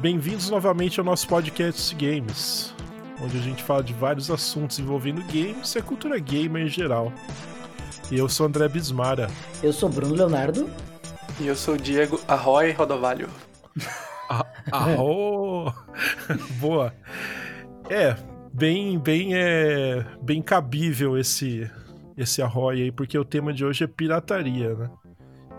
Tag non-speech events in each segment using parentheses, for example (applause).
Bem-vindos novamente ao nosso podcast Games, onde a gente fala de vários assuntos envolvendo games e a cultura gamer em geral. E eu sou André Bismara. Eu sou Bruno Leonardo. E eu sou Diego Arroy Rodovalho. Arro! (laughs) Boa. É, bem, bem, é, bem cabível esse, esse Arroy aí, porque o tema de hoje é pirataria, né?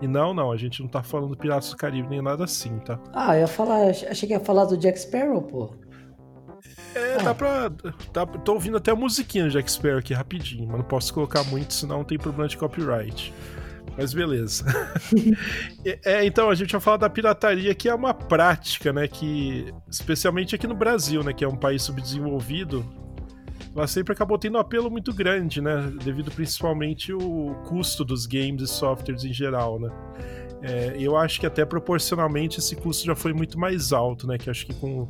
E não, não, a gente não tá falando Piratas do Caribe nem nada assim, tá? Ah, eu ia falar, achei que ia falar do Jack Sparrow, pô. É, ah. dá pra. Dá, tô ouvindo até a musiquinha do Jack Sparrow aqui rapidinho, mas não posso colocar muito, senão tem problema de copyright. Mas beleza. (laughs) (laughs) é, então, a gente vai falar da pirataria, que é uma prática, né? Que, especialmente aqui no Brasil, né? Que é um país subdesenvolvido, ela sempre acabou tendo um apelo muito grande, né? Devido principalmente o custo dos games e softwares em geral, né? É, eu acho que até proporcionalmente esse custo já foi muito mais alto, né? Que acho que com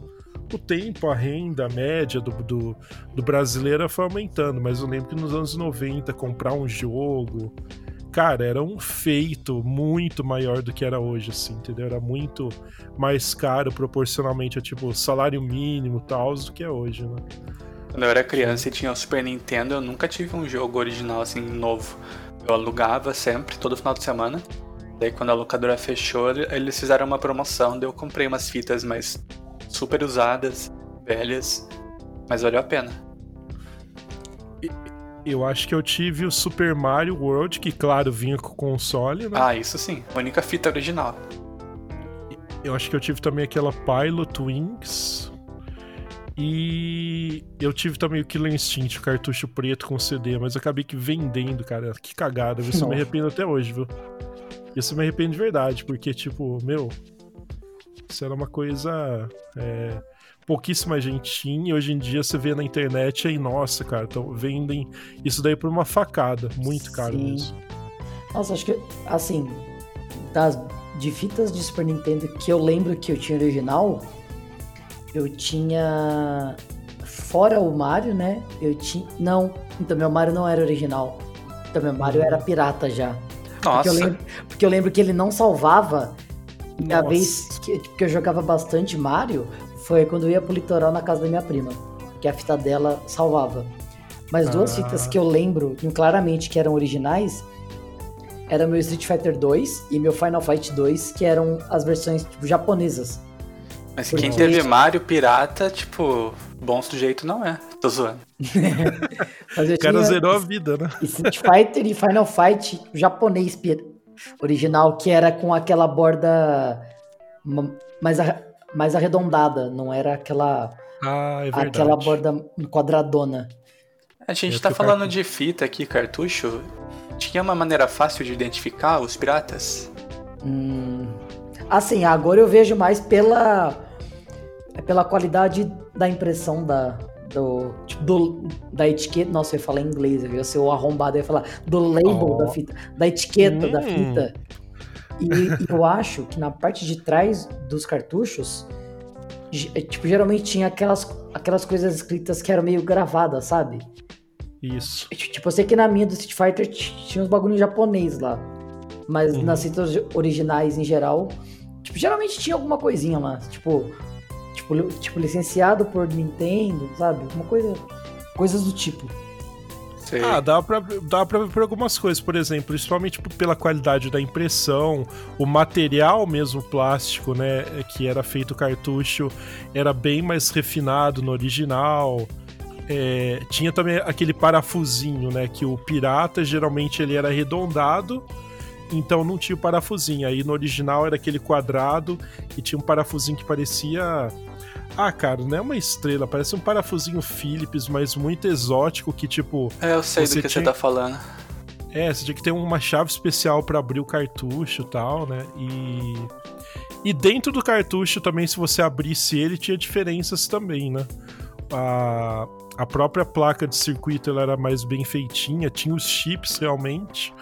o tempo, a renda média do, do, do brasileiro foi aumentando, mas eu lembro que nos anos 90 comprar um jogo, cara, era um feito muito maior do que era hoje, assim, entendeu? Era muito mais caro proporcionalmente a tipo salário mínimo e tal do que é hoje, né? Quando eu era criança e tinha o Super Nintendo, eu nunca tive um jogo original assim novo. Eu alugava sempre, todo final de semana. Daí quando a locadora fechou, eles fizeram uma promoção, daí eu comprei umas fitas mais super usadas, velhas, mas valeu a pena. Eu acho que eu tive o Super Mario World, que claro, vinha com o console, né? Ah, isso sim. A única fita original. Eu acho que eu tive também aquela Pilot Wings, e eu tive também o Killer Instinct, o cartucho preto com CD, mas eu acabei que vendendo, cara. Que cagada, isso me arrependo até hoje, viu? Isso me arrependo de verdade, porque, tipo, meu, isso era uma coisa. É, pouquíssima gente tinha, e hoje em dia você vê na internet aí, nossa, cara, então vendem isso daí por uma facada, muito caro Sim. mesmo. Nossa, acho que, assim, das de fitas de Super Nintendo que eu lembro que eu tinha original, eu tinha. Fora o Mario, né? Eu tinha. Não, então meu Mario não era original. Então meu Mario era pirata já. Nossa. Porque eu lembro, porque eu lembro que ele não salvava. E a vez que, que eu jogava bastante Mario foi quando eu ia pro litoral na casa da minha prima. Que a fita dela salvava. Mas duas ah. fitas que eu lembro claramente que eram originais era meu Street Fighter 2 e meu Final Fight 2, que eram as versões tipo, japonesas. Mas Porque... quem teve Mario pirata, tipo, bom sujeito não é. Tô zoando. (laughs) o cara zerou a vida, né? Street Fighter e Final Fight japonês original, que era com aquela borda mais, mais arredondada, não era aquela. Ah, é aquela borda quadradona. A gente tá falando de fita aqui, cartucho. Tinha uma maneira fácil de identificar os piratas? Hum, Assim, agora eu vejo mais pela pela qualidade da impressão da do, tipo, do da etiqueta. Nossa, eu ia falar em inglês, eu ia ser o arrombado, eu ia falar do label oh. da fita, da etiqueta hum. da fita. E, e eu acho que na parte de trás dos cartuchos, é, tipo, geralmente tinha aquelas, aquelas coisas escritas que eram meio gravadas, sabe? Isso. Tipo, eu sei que na minha do Street Fighter tinha uns bagulhos japonês lá. Mas uhum. nas fitas originais em geral, Tipo, geralmente tinha alguma coisinha lá, tipo, tipo, tipo licenciado por Nintendo, sabe? Uma coisa, coisas do tipo. Sim. Ah, dá pra, dá pra ver por algumas coisas, por exemplo, principalmente pela qualidade da impressão, o material mesmo plástico, né, que era feito cartucho, era bem mais refinado no original. É, tinha também aquele parafusinho, né, que o pirata geralmente ele era arredondado, então não tinha o parafusinho. Aí no original era aquele quadrado e tinha um parafusinho que parecia. Ah, cara, não é uma estrela, parece um parafusinho Philips, mas muito exótico que tipo. É, eu sei do que tinha... você tá falando. É, você tinha que ter uma chave especial para abrir o cartucho e tal, né? E. E dentro do cartucho também, se você abrisse ele, tinha diferenças também, né? A, a própria placa de circuito ela era mais bem feitinha, tinha os chips realmente.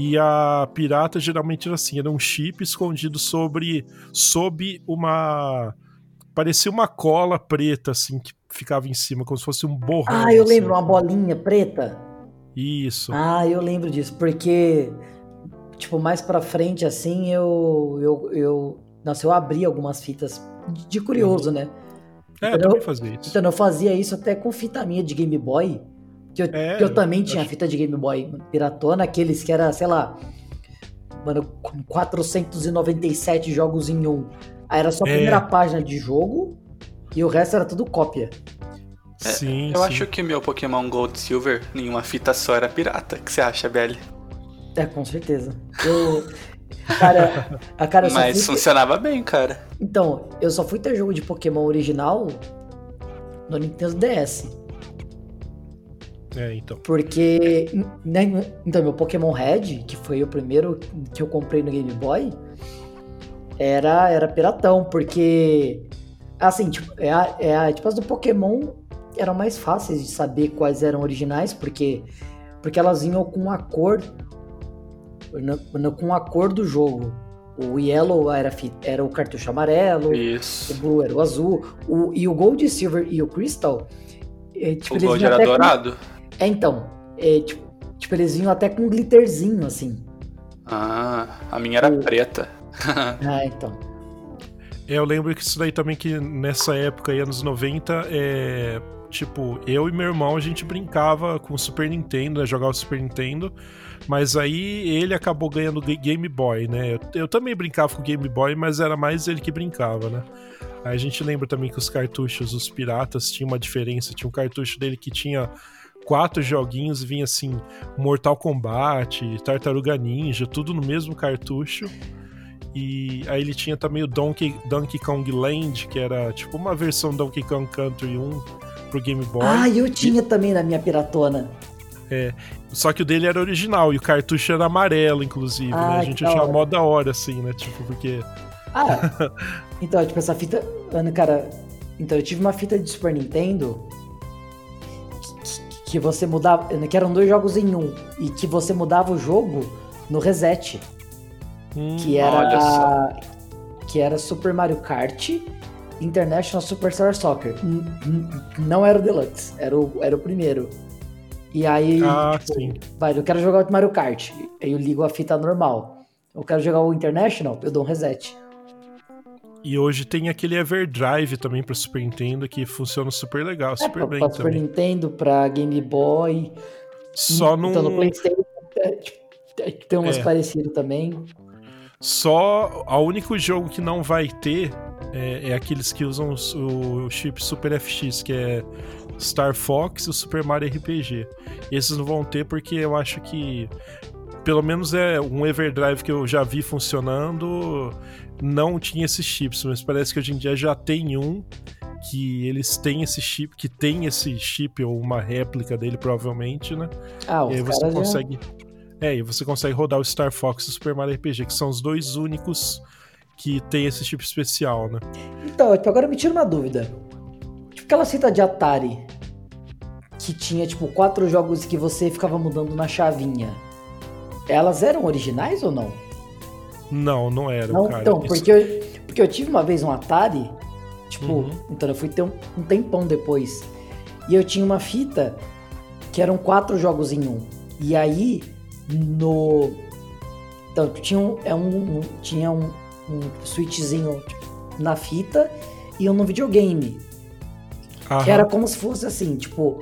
E a pirata geralmente era assim, era um chip escondido sobre sob uma parecia uma cola preta assim que ficava em cima, como se fosse um borrão. Ah, eu lembro, assim. uma bolinha preta. Isso. Ah, eu lembro disso, porque tipo mais para frente assim, eu eu, eu Nossa, eu abri algumas fitas de curioso, né? É, eu Então, também fazia isso. Então eu fazia isso até com fita minha de Game Boy. Que eu, É, que eu também eu tinha acho- fita de Game Boy piratona, aqueles que era, sei lá, mano, com 497 jogos em um. Aí era só a É. primeira página de jogo e o resto era tudo cópia. Sim, Eu sim. acho que meu Pokémon Gold Silver, em uma fita só, era pirata. O que você acha, Belly? É, com certeza. Eu. Cara, a cara Mas fui funcionava bem, cara. Então, eu só fui ter jogo de Pokémon original no Nintendo DS. É, então. Porque. né, então, meu Pokémon Red, que foi o primeiro que eu comprei no Game Boy, era, era piratão, porque. Assim, tipo, é a- é a- tipo, as do Pokémon eram mais fáceis de saber quais eram originais, porque, porque elas vinham com a cor. no- no- com a cor do jogo. O Yellow era, era o cartucho amarelo, o Isso. Blue era o azul, o, e o Gold, Silver e o Crystal. é, tipo, O Gold era até com- dourado. É, então. É, tipo, tipo, eles vinham até com um glitterzinho, assim. Ah, a minha era O- preta. (laughs) Ah, então. Eu lembro que isso daí também que nessa época, aí, anos 90, é. Tipo, eu e meu irmão a gente brincava com o Super Nintendo, né, jogava o Super Nintendo, mas aí ele acabou ganhando Ga- Game Boy, né? Eu, eu também brincava com o Game Boy, mas era mais ele que brincava, né? Aí a gente lembra também que os cartuchos, os piratas, tinha uma diferença. Tinha um cartucho dele que tinha quatro joguinhos, vinha assim, Mortal Kombat, Tartaruga Ninja, tudo no mesmo cartucho. E aí ele tinha também o Donkey, Donkey Kong Land, que era tipo uma versão Donkey Kong Country 1 pro Game Boy. Ah, eu tinha também na minha piratona. Só que o dele era original e o cartucho era amarelo, inclusive, né? Ah, A gente achava mó da hora, assim, né? Tipo, porque. Ah, (laughs) então, tipo, essa fita. Mano, cara. Então, eu tive uma fita de Super Nintendo. Que- você mudava. Que eram dois jogos em um. E que você mudava o jogo no reset. hum, Que era. Que era Super Mario Kart International Superstar Soccer. Não era o Deluxe, era o, era o primeiro. E aí. Ah, tipo, sim. Vai, eu quero jogar o Mario Kart. Aí eu ligo a fita normal. Eu quero jogar o International, eu dou um reset. E hoje tem aquele Everdrive também pro Super Nintendo que funciona super legal, É, super pra, bem pra Super também. Nintendo, pra Game Boy. Só não. Então no PlayStation é, tipo, é, tem umas É. parecidas também. Só o único jogo que não vai ter é, é aqueles que usam os- o chip Super FX, que é Star Fox e o Super Mario RPG. Esses não vão ter porque eu acho que pelo menos é um Everdrive que eu já vi funcionando, não tinha esses chips, mas parece que hoje em dia já tem um que eles têm esse chip, que tem esse chip ou uma réplica dele provavelmente, né? Ah, E aí você caras já... consegue. É, e você consegue rodar o Star Fox e o Super Mario RPG, que são os dois únicos que tem esse tipo especial, né? Então, tipo, agora me tira uma dúvida. Tipo aquela fita de Atari que tinha, tipo, quatro jogos que você ficava mudando na chavinha. Elas eram originais ou não? Não, não era, Não, cara. então, porque eu, porque eu tive uma vez um Atari, tipo, Uhum. então eu fui ter um, um tempão depois. E eu tinha uma fita que eram quatro jogos em um. E aí, no. Então, tinha um, é um, um- tinha um, um switchzinho tipo, na fita e um no videogame. Que Aham. era como se fosse assim, tipo,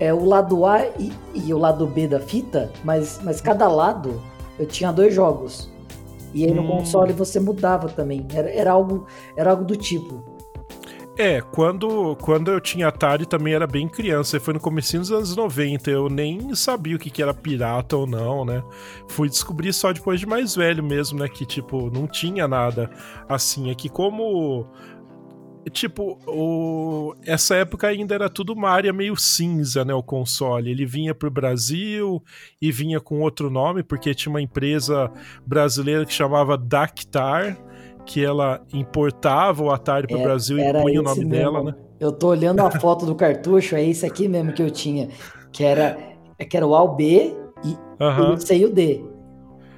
é o lado A e, e o lado B da fita, mas, mas cada lado eu tinha dois jogos. E aí no Hum. console você mudava também. Era, era, algo, era algo do tipo. É, quando, quando eu tinha Atari também era bem criança, foi no comecinho dos anos 90, eu nem sabia o que, que era pirata ou não, né? Fui descobrir só depois de mais velho mesmo, né? Que, tipo, não tinha nada assim. É que como... Tipo, o... essa época ainda era tudo uma área meio cinza, né? O console. Ele vinha pro Brasil e vinha com outro nome, porque tinha uma empresa brasileira que chamava Dactar, que ela importava o Atari pro É, Brasil e punha o nome mesmo. dela, né? Eu tô olhando a foto do cartucho, é esse aqui mesmo que eu tinha. Que era, é que era o A, o B e Aham. o C e o D.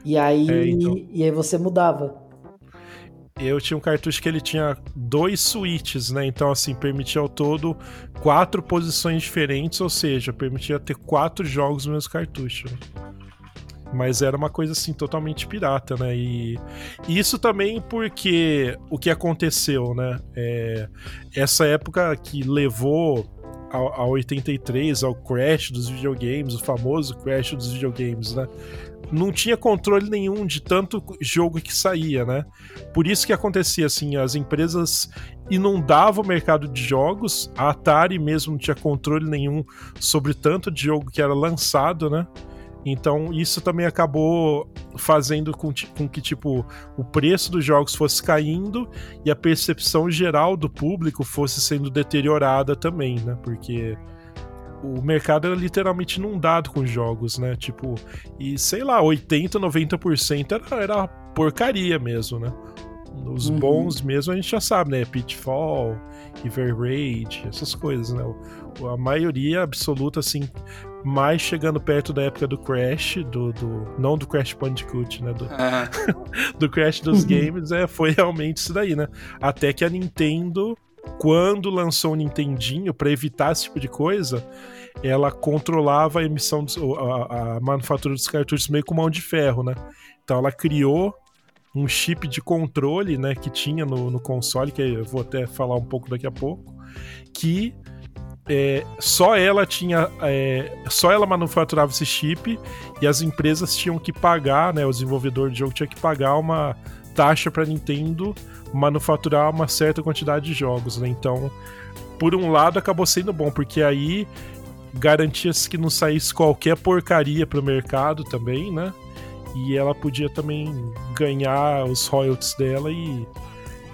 E aí, É, então. e aí você mudava. Eu tinha um cartucho que ele tinha dois switches, né? Então, assim, permitia ao todo quatro posições diferentes, ou seja, permitia ter quatro jogos no mesmo cartucho. Mas era uma coisa assim totalmente pirata, né? E, isso também porque o que aconteceu, né? É, essa época que levou a, a 83, ao crash dos videogames, o famoso crash dos videogames, né? Não tinha controle nenhum de tanto jogo que saía, né? Por isso que acontecia assim, as empresas inundavam o mercado de jogos, a Atari mesmo não tinha controle nenhum sobre tanto de jogo que era lançado, né? Então isso também acabou fazendo com, com, que tipo o preço dos jogos fosse caindo e a percepção geral do público fosse sendo deteriorada também, né? Porque o mercado era literalmente inundado com jogos, né? Tipo, e sei lá, 80, 90% era, era porcaria mesmo, né? Os uhum. bons mesmo a gente já sabe, né? Pitfall, River Raid, essas coisas, né? A maioria absoluta, assim, mais chegando perto da época do Crash, do, do não do Crash Bandicoot, né? Do, (laughs) do Crash dos games, é, foi realmente isso daí, né? Até que a Nintendo, quando lançou o Nintendinho, para evitar esse tipo de coisa, ela controlava a emissão, dos, a, a manufatura dos cartuchos meio com mão de ferro, né? Então ela criou um chip de controle, né, que tinha no, no console, que eu vou até falar um pouco daqui a pouco, que é, só ela tinha. É, só ela manufaturava esse chip e as empresas tinham que pagar, né? O desenvolvedor de jogo tinha que pagar uma taxa para Nintendo manufaturar uma certa quantidade de jogos, né? Então, por um lado, acabou sendo bom, porque aí garantia-se que não saísse qualquer porcaria pro mercado também, né? E ela podia também ganhar os royalties dela e,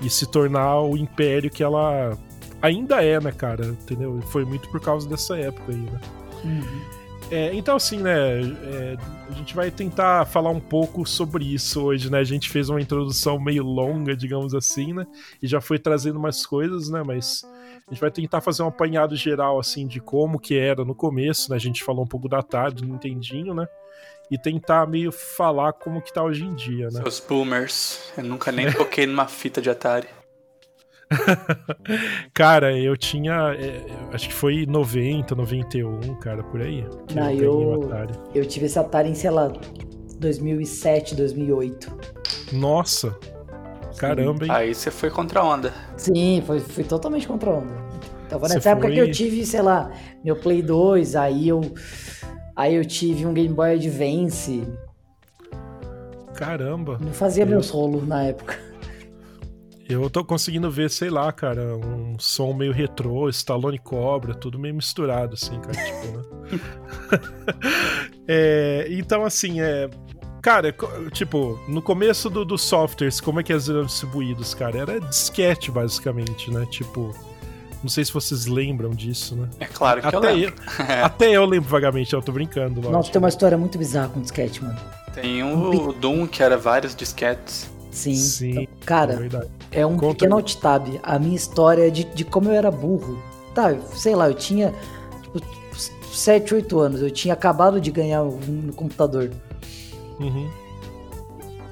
e se tornar o império que ela ainda é, né, cara? Entendeu? Foi muito por causa dessa época aí, né? Uhum. É, então, assim, né, é, a gente vai tentar falar um pouco sobre isso hoje, né? A gente fez uma introdução meio longa, digamos assim, né? E já foi trazendo umas coisas, né? Mas a gente vai tentar fazer um apanhado geral, assim, de como que era no começo, né? A gente falou um pouco da tarde, do Nintendinho, né? E tentar meio falar como que tá hoje em dia, né? Os boomers. Eu nunca nem toquei numa fita de Atari. (laughs) cara, eu tinha. É, acho que foi 90, 91, cara, por aí. Não, eu, eu, eu tive esse Atari em, sei lá, 2007, 2008. Nossa! Caramba, hein? Aí você foi contra a onda. Sim, foi, fui totalmente contra a onda. Então foi nessa você época foi... que eu tive, sei lá, meu Play 2, aí eu. Aí eu tive um Game Boy Advance. Caramba! Não fazia eu... meus rolos na época. Eu tô conseguindo ver, sei lá, cara, um som meio retrô, Stallone Cobra, tudo meio misturado, assim, cara, tipo, né? (laughs) é, então, assim, é. Cara, tipo, no começo dos do softwares, como é que eles eram distribuídos, cara? Era disquete, basicamente, né? Tipo. Não sei se vocês lembram disso, né? É claro que até eu lembro. Eu, (laughs) até eu lembro vagamente, eu tô brincando. Lógico. Nossa, tem uma história muito bizarra com disquete, mano. Tem um, o Doom, que era vários disquetes. Sim. Sim. Cara, é, é um Conta pequeno alt tab. A minha história de, de como eu era burro. Tá, sei lá, eu tinha tipo, 7, 8 anos. Eu tinha acabado de ganhar um computador. Uhum.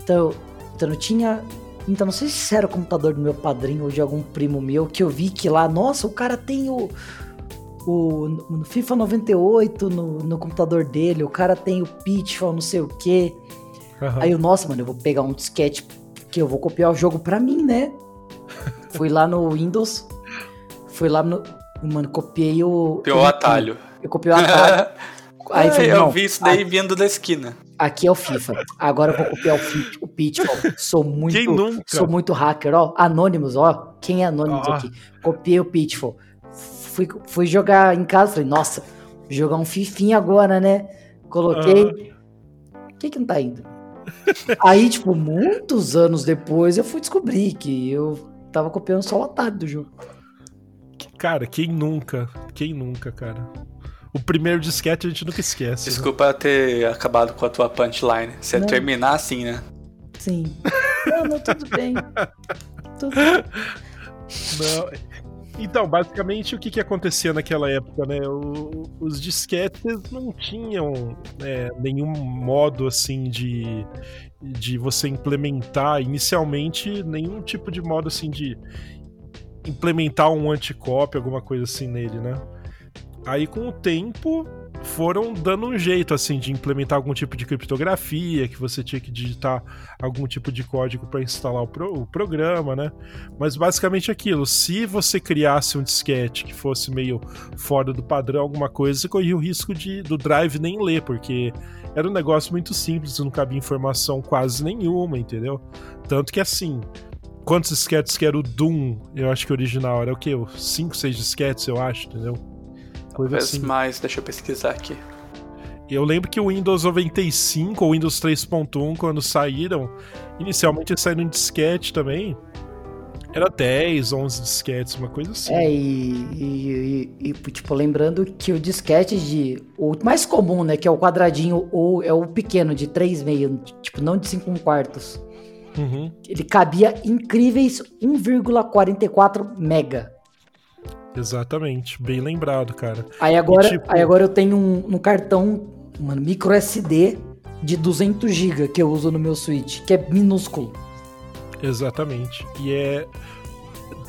Então, então eu tinha. Então não sei se era o computador do meu padrinho ou de algum primo meu que eu vi que lá, nossa, o cara tem o. O no FIFA 98 no, no computador dele, o cara tem o Pitfall, não sei o quê. Uhum. Aí eu, nossa, mano, eu vou pegar um disquete que eu vou copiar o jogo pra mim, né? (laughs) Fui lá no Windows, fui lá no. Mano, copiei o. Copiou o atalho. Eu copiei o atalho. (laughs) Aí falei, eu vi isso daí vindo da esquina. Aqui é o FIFA. Agora eu vou copiar o, o Pitfall. Sou muito, Quem nunca? sou muito hacker, ó. Anônimos, ó. Quem é Anônimos ah. aqui? Copiei o Pitfall. Fui, fui jogar em casa, falei, nossa, jogar um fifinho agora, né? Coloquei. O ah. que que não tá indo? Aí, tipo, muitos anos depois eu fui descobrir que eu tava copiando só o atalho do jogo. Cara, quem nunca? Quem nunca, cara? O primeiro disquete a gente nunca esquece. Né? Desculpa né? ter acabado com a tua punchline. Você não. terminar assim, né? Sim. Não, não, tudo bem. (laughs) Tudo Não. Então, basicamente, o que, que acontecia naquela época, né? O, os disquetes não tinham é, nenhum modo, assim, de, de você implementar inicialmente nenhum tipo de modo, assim, de implementar um anticópio, alguma coisa assim nele, né? Aí com o tempo foram dando um jeito assim de implementar algum tipo de criptografia, que você tinha que digitar algum tipo de código para instalar o, pro, o, programa, né? Mas basicamente aquilo, se você criasse um disquete que fosse meio fora do padrão, alguma coisa, você corria o risco de do drive nem ler, porque era um negócio muito simples, não cabia informação quase nenhuma, entendeu? Tanto que assim, quantos disquetes que era o Doom? Eu acho que o original era o quê? 5, 6 disquetes, eu acho, entendeu? Coisa Talvez assim. mais, deixa eu pesquisar aqui. Eu lembro que o Windows 95 ou Windows 3.1, quando saíram, inicialmente saíram em disquete também. Era 10, 11 disquetes, uma coisa assim. É, e, e, e, tipo, lembrando que o disquete de. O mais comum, né? Que é o quadradinho ou é o pequeno, de 3,5, tipo, não de 5 quartos. Uhum. Ele cabia incríveis 1,44 mega. Exatamente, bem lembrado, cara. Aí agora, e, tipo... aí agora eu tenho um, um cartão, mano, micro SD de 200 GB que eu uso no meu Switch, que é minúsculo. Exatamente. E é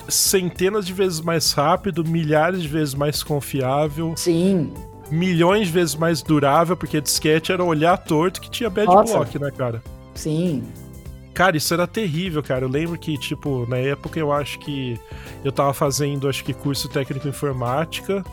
centenas de vezes mais rápido, milhares de vezes mais confiável. Sim. Milhões de vezes mais durável, porque disquete era olhar torto que tinha bad Nossa. block, né, cara? Sim. Cara, isso era terrível, cara. Eu lembro que, tipo, na época eu acho que eu tava fazendo, acho que curso técnico em informática.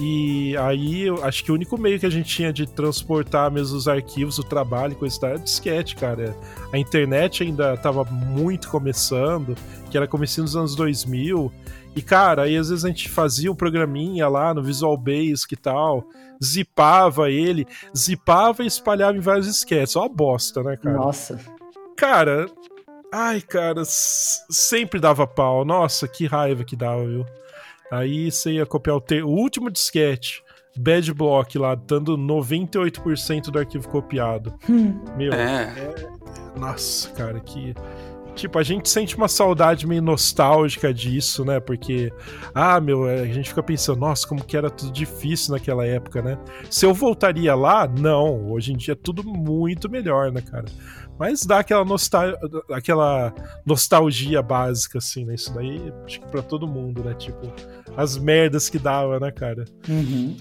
E aí, eu acho que o único meio que a gente tinha de transportar mesmo os arquivos, o trabalho, coisa tal, era disquete, cara. A internet ainda tava muito começando, que era começando nos anos 2000. E, cara, aí às vezes a gente fazia um programinha lá no Visual Basic e tal, zipava ele, zipava e espalhava em vários disquetes. Ó a bosta, né, cara? Nossa. Cara, ai, cara, sempre dava pau. Nossa, que raiva que dava, viu? Aí você ia copiar o, te... o último disquete, bad block lá, dando 98% do arquivo copiado. Hum. Meu, é. é. Nossa, cara, que. Tipo, a gente sente uma saudade meio nostálgica disso, né? Porque, ah, meu, é, a gente fica pensando, nossa, como que era tudo difícil naquela época, né? Se eu voltaria lá, não. Hoje em dia é tudo muito melhor, né, cara? Mas dá aquela, nostal aquela nostalgia básica, assim, né? Isso daí, acho que pra todo mundo, né? Tipo, as merdas que dava, né, cara? Uhum.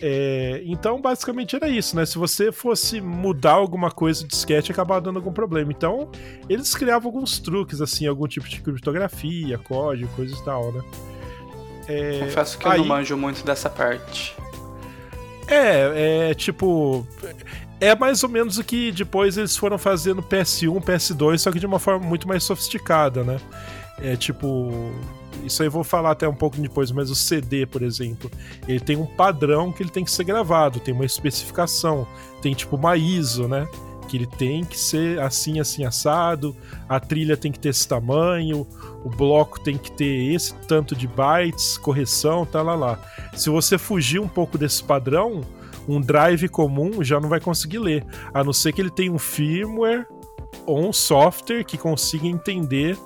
É, então, basicamente era isso, né? Se você fosse mudar alguma coisa de sketch, acabava dando algum problema. Então, eles criavam alguns truques, assim, algum tipo de criptografia, código, coisa e tal, né? É, Confesso que aí... eu não manjo muito dessa parte. É, é tipo é mais ou menos o que depois eles foram fazendo PS1, PS2, só que de uma forma muito mais sofisticada, né? É tipo. Isso aí eu vou falar até um pouco depois, mas o CD, por exemplo, ele tem um padrão que ele tem que ser gravado, tem uma especificação, tem tipo uma ISO, né? Que ele tem que ser assim, assim, assado, a trilha tem que ter esse tamanho, o bloco tem que ter esse tanto de bytes, correção, tá lá lá. Se você fugir um pouco desse padrão, um drive comum já não vai conseguir ler, a não ser que ele tenha um firmware ou um software que consiga entender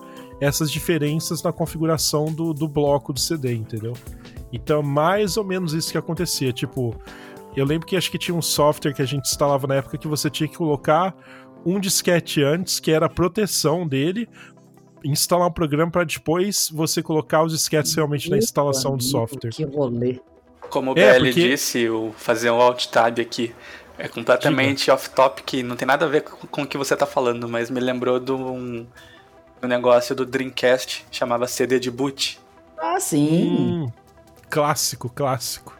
essas diferenças na configuração do, do bloco do CD, entendeu? Então, mais ou menos isso que acontecia. Tipo, eu lembro que acho que tinha um software que a gente instalava na época que você tinha que colocar um disquete antes, que era a proteção dele, instalar um programa para depois você colocar os disquetes realmente na instalação do software. Que rolê. Como o é, BL porque... disse, o fazer um alt tab aqui é completamente off-topic, não tem nada a ver com, o que você tá falando, mas me lembrou de um, um negócio do Dreamcast, chamava CD de boot. Ah, sim. Hum, clássico, clássico.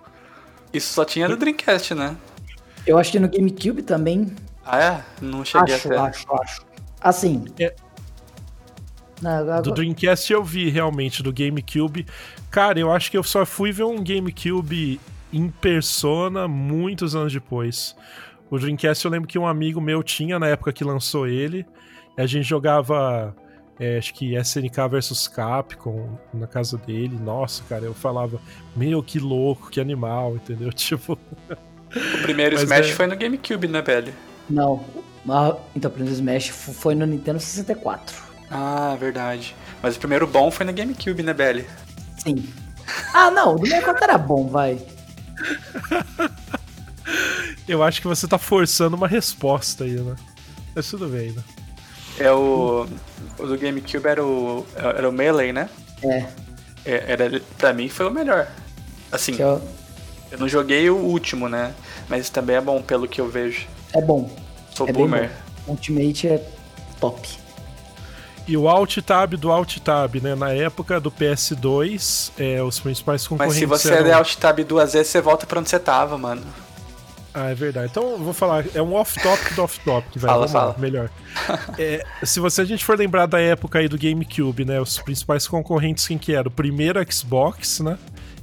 Isso só tinha no Dreamcast, né? Eu acho que no GameCube também. Ah, é? Não cheguei acho, até. Acho, acho. Assim. É. Não, agora... Do Dreamcast eu vi realmente, do GameCube. Cara, eu acho que eu só fui ver um GameCube em persona muitos anos depois. O Dreamcast eu lembro que um amigo meu tinha na época que lançou ele. a gente jogava, é, acho que SNK versus Capcom na casa dele. Nossa, cara, eu falava, meu, que louco, que animal, entendeu? (laughs) Tipo. O primeiro Smash é... foi no GameCube, né, velho? Não. Então, o primeiro Smash foi no Nintendo 64. Ah, verdade. Mas o primeiro bom foi no GameCube, né, Belly? Sim. Ah, não, o do 64 era bom, vai. Eu acho que você tá forçando uma resposta aí, né? Mas tudo bem, né? É o. O do GameCube era o. Era o Melee, né? É. é era, pra mim foi o melhor. Assim. Eu, Eu não joguei o último, né? Mas também é bom pelo que eu vejo. É bom. Sou é boomer. Ultimate é top. E o Alt Tab do Alt Tab, né? Na época do PS2, é, os principais concorrentes. Mas se você eram... der Alt Tab duas vezes, você volta pra onde você tava, mano. Ah, é verdade. Então eu vou falar, é um off-topic do off-topic, vai. Fala, fala. Lá, melhor. (laughs) É, se você a gente for lembrar da época aí do GameCube, né? Os principais concorrentes, quem que era? O primeiro Xbox, né?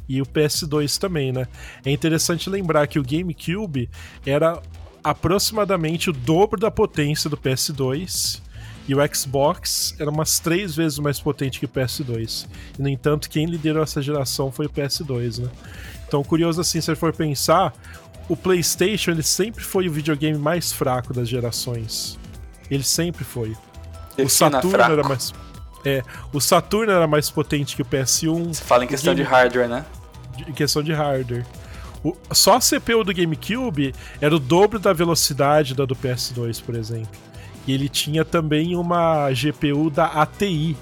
E o PS2 também, né? É interessante lembrar que o GameCube era aproximadamente o dobro da potência do PS2 e o Xbox era umas três vezes mais potente que o PS2. E, no entanto, quem liderou essa geração foi o PS2, né? Então, curioso assim, se você for pensar, o PlayStation ele sempre foi o videogame mais fraco das gerações. Ele sempre foi. O Defina Saturno fraco. era mais. É, o Saturno era mais potente que o PS1. Você fala em o questão de Game- hardware, né? de- em questão de hardware. O- só a CPU do GameCube era o dobro da velocidade da do PS2, por exemplo. E ele tinha também uma GPU da ATI,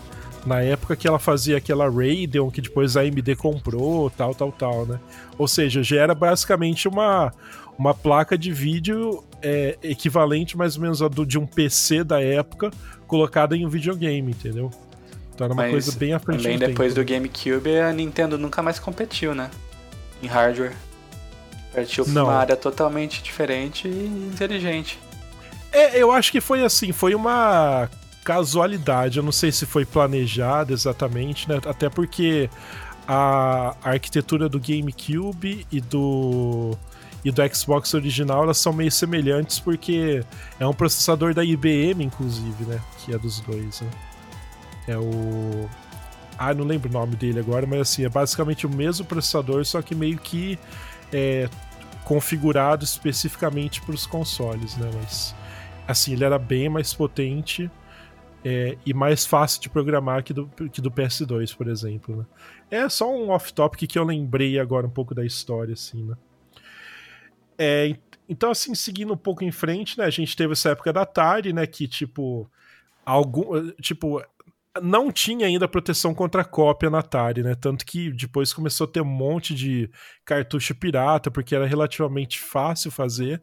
na época que ela fazia aquela Radeon que depois a AMD comprou, tal, tal, tal, né? Ou seja, já era basicamente uma, uma placa de vídeo é, equivalente mais ou menos a do, de um PC da época colocada em um videogame, entendeu? Então era uma Mas coisa bem à frente Também do depois tempo, do GameCube, a Nintendo nunca mais competiu, né? Em hardware. Partiu pra Não. uma área totalmente diferente e inteligente. É, eu acho que foi assim, foi uma casualidade. Eu não sei se foi planejado exatamente, né? Até porque a, arquitetura do GameCube e do e do Xbox original elas são meio semelhantes porque é um processador da IBM, inclusive, né? Que é dos dois, né? É o ah, não lembro o nome dele agora, mas assim, é basicamente o mesmo processador, só que meio que é, configurado especificamente para os consoles, né? Mas assim, ele era bem mais potente é, e mais fácil de programar que do, que do PS2, por exemplo, né? É só um off-topic que eu lembrei agora um pouco da história, assim, né? É, en- então, assim, seguindo um pouco em frente, né? A gente teve essa época da Atari, né? Que, tipo, algum, tipo, não tinha ainda proteção contra cópia na Atari, né? Tanto que depois começou a ter um monte de cartucho pirata, porque era relativamente fácil fazer.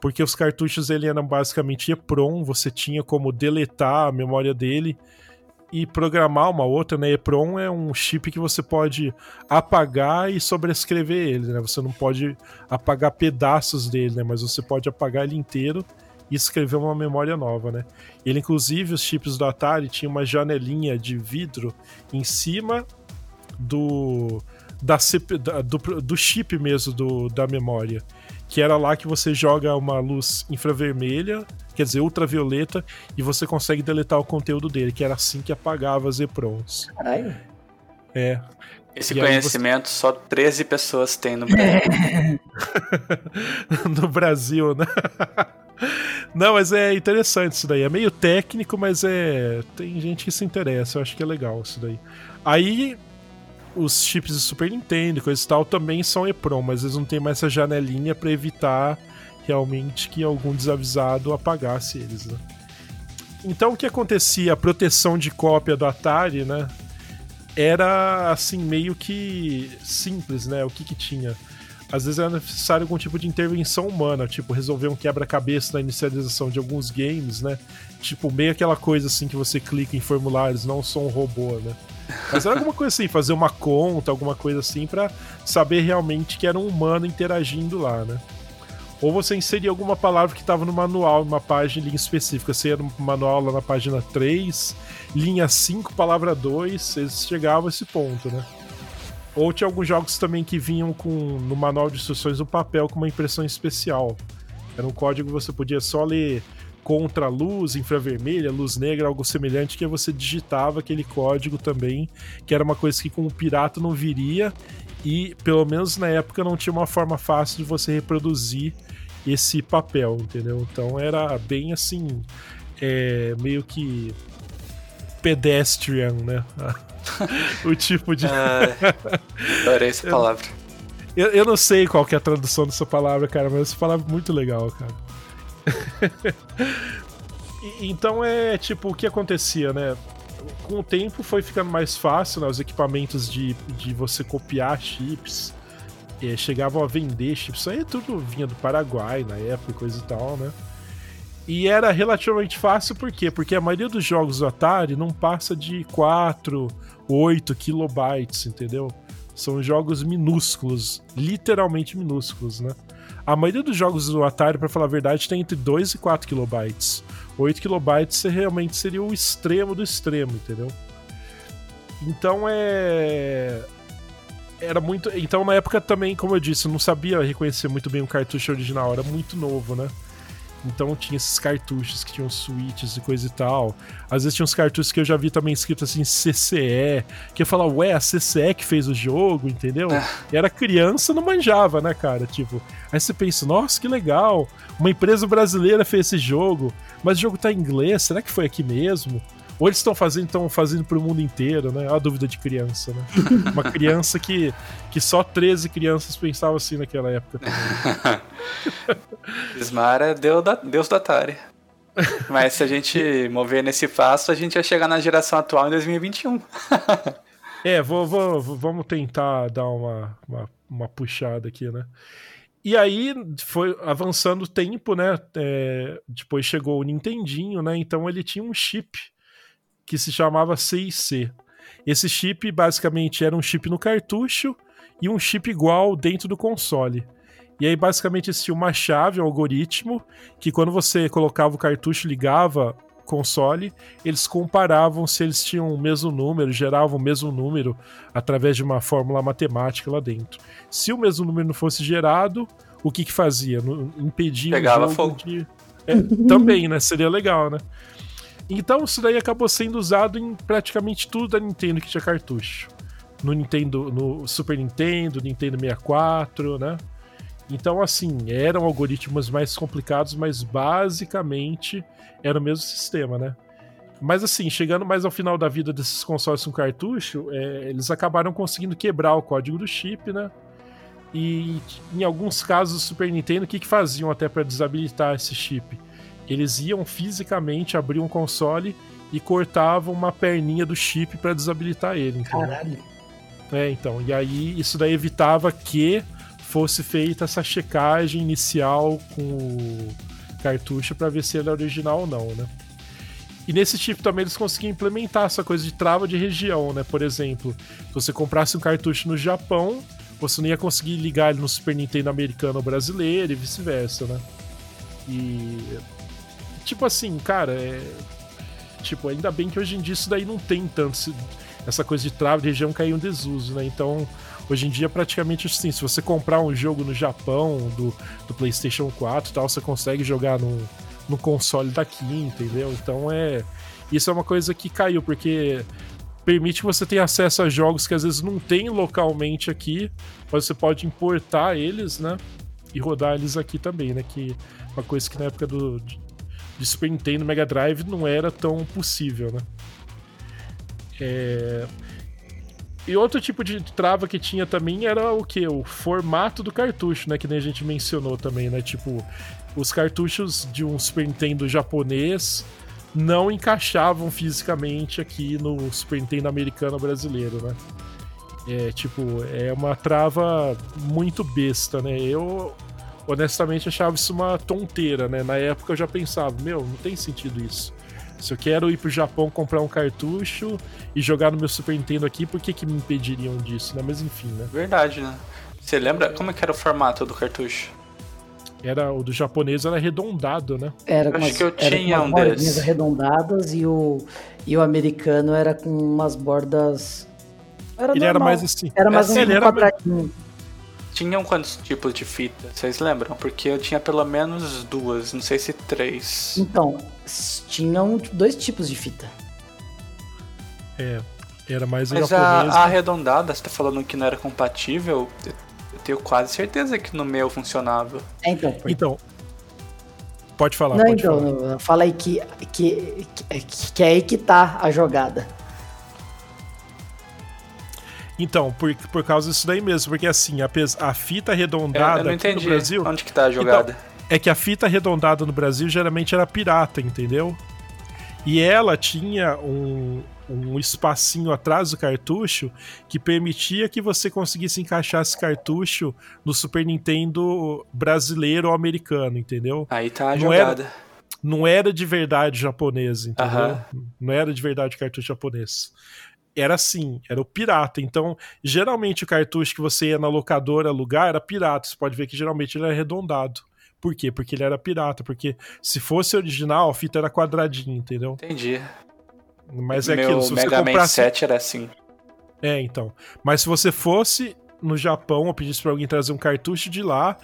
Porque os cartuchos ele eram basicamente EPROM, você tinha como deletar a memória dele e programar uma outra, né? EPROM é um chip que você pode apagar e sobrescrever ele, né? Você não pode apagar pedaços dele, né? Mas você pode apagar ele inteiro e escrever uma memória nova, né? Ele, inclusive, os chips do Atari tinham uma janelinha de vidro em cima do da- do, do chip mesmo do, da memória. Que era lá que você joga uma luz infravermelha, quer dizer, ultravioleta, e você consegue deletar o conteúdo dele, que era assim que apagava as EPROMs. Caralho. É. Esse E conhecimento só 13 pessoas têm no Brasil. (laughs) no Brasil, né? Não, mas é interessante isso daí. É meio técnico, mas é. Tem gente que se interessa. Eu acho que é legal isso daí. Aí, os chips de Super Nintendo coisa e tal também são EPROM, mas eles não têm mais essa janelinha pra evitar realmente que algum desavisado apagasse eles, né? Então, o que acontecia? A proteção de cópia do Atari, né? Era assim, meio que simples, né? O que que tinha? às vezes era necessário algum tipo de intervenção humana, tipo resolver um quebra-cabeça na inicialização de alguns games, né? Tipo, meio aquela coisa assim que você clica em formulários, não sou um robô, né? Mas era alguma coisa assim, fazer uma conta, alguma coisa assim, pra saber realmente que era um humano interagindo lá, né? Ou você inseria alguma palavra que estava no manual, numa página linha específica. Você ia no manual lá na página 3, linha 5, palavra 2, eles chegavam a esse ponto, né? Ou tinha alguns jogos também que vinham com no manual de instruções o papel com uma impressão especial. Era um código que você podia só ler contra luz, infravermelha, luz negra, algo semelhante, que você digitava aquele código também, que era uma coisa que com o pirata não viria e pelo menos na época não tinha uma forma fácil de você reproduzir esse papel, entendeu? Então era bem assim, é, meio que pedestrian, né? (laughs) o tipo de. Ah, adorei essa (laughs) palavra. Eu, eu não sei qual que é a tradução dessa palavra, cara, mas essa palavra é muito legal, cara. (laughs) E- então é tipo o que acontecia, né? Com o tempo foi ficando mais fácil, né? Os equipamentos de, de você copiar chips é, chegavam a vender chips. Isso aí tudo vinha do Paraguai na época, coisa e tal, né? E era relativamente fácil, por quê? Porque a maioria dos jogos do Atari não passa de 4, 8 kilobytes, entendeu? São jogos minúsculos, literalmente minúsculos, né? A maioria dos jogos do Atari, para falar a verdade, tem entre 2 e 4 kilobytes. 8 kilobytes realmente seria o extremo do extremo, entendeu? Então é. Era muito. Então na época também, como eu disse, eu não sabia reconhecer muito bem o cartucho original, era muito novo, né? Então tinha esses cartuchos que tinham switches e coisa e tal. Às vezes tinha uns cartuchos que eu já vi também escrito assim CCE, que eu falava, ué, a CCE que fez o jogo, entendeu? É. E era criança, não manjava, né, cara? Tipo, aí você pensa, nossa, que legal, uma empresa brasileira fez esse jogo, mas o jogo tá em inglês, será que foi aqui mesmo? Ou eles estão fazendo, estão fazendo pro mundo inteiro, né? É a dúvida de criança, né? Uma criança que, que só 13 crianças pensavam assim naquela época (laughs) Smara é Deus da, Deus da Atari. Mas se a gente mover nesse passo, a gente vai chegar na geração atual em 2021. (laughs) é, vou, vou, vamos tentar dar uma, uma, uma puxada aqui, né? E aí foi avançando o tempo, né? É, depois chegou o Nintendinho, né? Então ele tinha um chip que se chamava CIC. Esse chip basicamente era um chip no cartucho e um chip igual dentro do console. E aí basicamente existia uma chave, um algoritmo, que quando você colocava o cartucho ligava console, eles comparavam se eles tinham o mesmo número, geravam o mesmo número através de uma fórmula matemática lá dentro. Se o mesmo número não fosse gerado, o que que fazia? Impedia Pegava o jogo fogo. de... É, também, né? Seria legal, né? Então isso daí acabou sendo usado em praticamente tudo da Nintendo que tinha cartucho. No Nintendo, no Super Nintendo, Nintendo 64, né? Então, assim, eram algoritmos mais complicados, mas basicamente era o mesmo sistema, né? Mas assim, chegando mais ao final da vida desses consoles com cartucho, é, eles acabaram conseguindo quebrar o código do chip, né? E em alguns casos do Super Nintendo, o que, que faziam até para desabilitar esse chip? Eles iam fisicamente abrir um console e cortavam uma perninha do chip para desabilitar ele. Entendeu? Caralho. É, então. E aí isso daí evitava que fosse feita essa checagem inicial com o cartucho para ver se ele é original ou não, né? E nesse chip também eles conseguiam implementar essa coisa de trava de região, né? Por exemplo, se você comprasse um cartucho no Japão, você não ia conseguir ligar ele no Super Nintendo americano ou brasileiro e vice-versa, né? E tipo assim, cara, é. Tipo, ainda bem que hoje em dia isso daí não tem tanto. Essa coisa de trava de região caiu em desuso, né? Então, hoje em dia, praticamente assim, se você comprar um jogo no Japão, do, do PlayStation 4 e tal, você consegue jogar no, no console daqui, entendeu? Então é. Isso é uma coisa que caiu, porque permite que você tenha acesso a jogos que às vezes não tem localmente aqui, mas você pode importar eles, né? E rodar eles aqui também, né? Que é uma coisa que na época do, de Super Nintendo Mega Drive não era tão possível, né? É... E outro tipo de trava que tinha também era o que? O formato do cartucho, né? Que nem a gente mencionou também, né? Tipo, os cartuchos de um Super Nintendo japonês não encaixavam fisicamente aqui no Super Nintendo americano brasileiro, né? É, tipo, é uma trava muito besta, né? Eu honestamente achava isso uma tonteira, né? Na época eu já pensava, meu, não tem sentido isso. Se eu quero ir pro Japão comprar um cartucho e jogar no meu Super Nintendo aqui, por que, que me impediriam disso, né? Mas enfim, né? Verdade, né? Você lembra como é que era o formato do cartucho? Era, o do japonês era arredondado, né? Era com Acho umas, que eu tinha um desses. arredondadas e o, e o americano era com umas bordas... Era ele normal. era mais assim. Era mais é, um quadradinho. Tinham quantos tipos de fita? Vocês lembram? Porque eu tinha pelo menos duas, não sei se três. Então, tinham dois tipos de fita. É, era mais Mas a, a, né? arredondada, você tá falando que não era compatível, eu tenho quase certeza que no meu funcionava. É, então. Por... Então. Pode falar, não, pode então, falar. fala aí que, que, que, que é aí que tá a jogada. Então, por, por causa disso daí mesmo, porque assim, a, a fita arredondada eu, eu no Brasil. Onde que tá a jogada? Então, é que a fita arredondada no Brasil geralmente era pirata, entendeu? E ela tinha um. um espacinho atrás do cartucho que permitia que você conseguisse encaixar esse cartucho no Super Nintendo brasileiro ou americano, entendeu? Aí tá a Não jogada. era- Não era de verdade japonês, entendeu? Aham. Não era de verdade cartucho japonês. Era assim, era o pirata. Então, geralmente o cartucho que você ia na locadora alugar era pirata. Você pode ver que geralmente ele era arredondado. Por quê? Porque ele era pirata. Porque se fosse original, a fita era quadradinha, entendeu? Entendi. Mas é Meu aquilo, se você Mega Man comprasse 7 era assim. é, então. Mas se você fosse no Japão ou pedisse pra alguém trazer um cartucho de lá,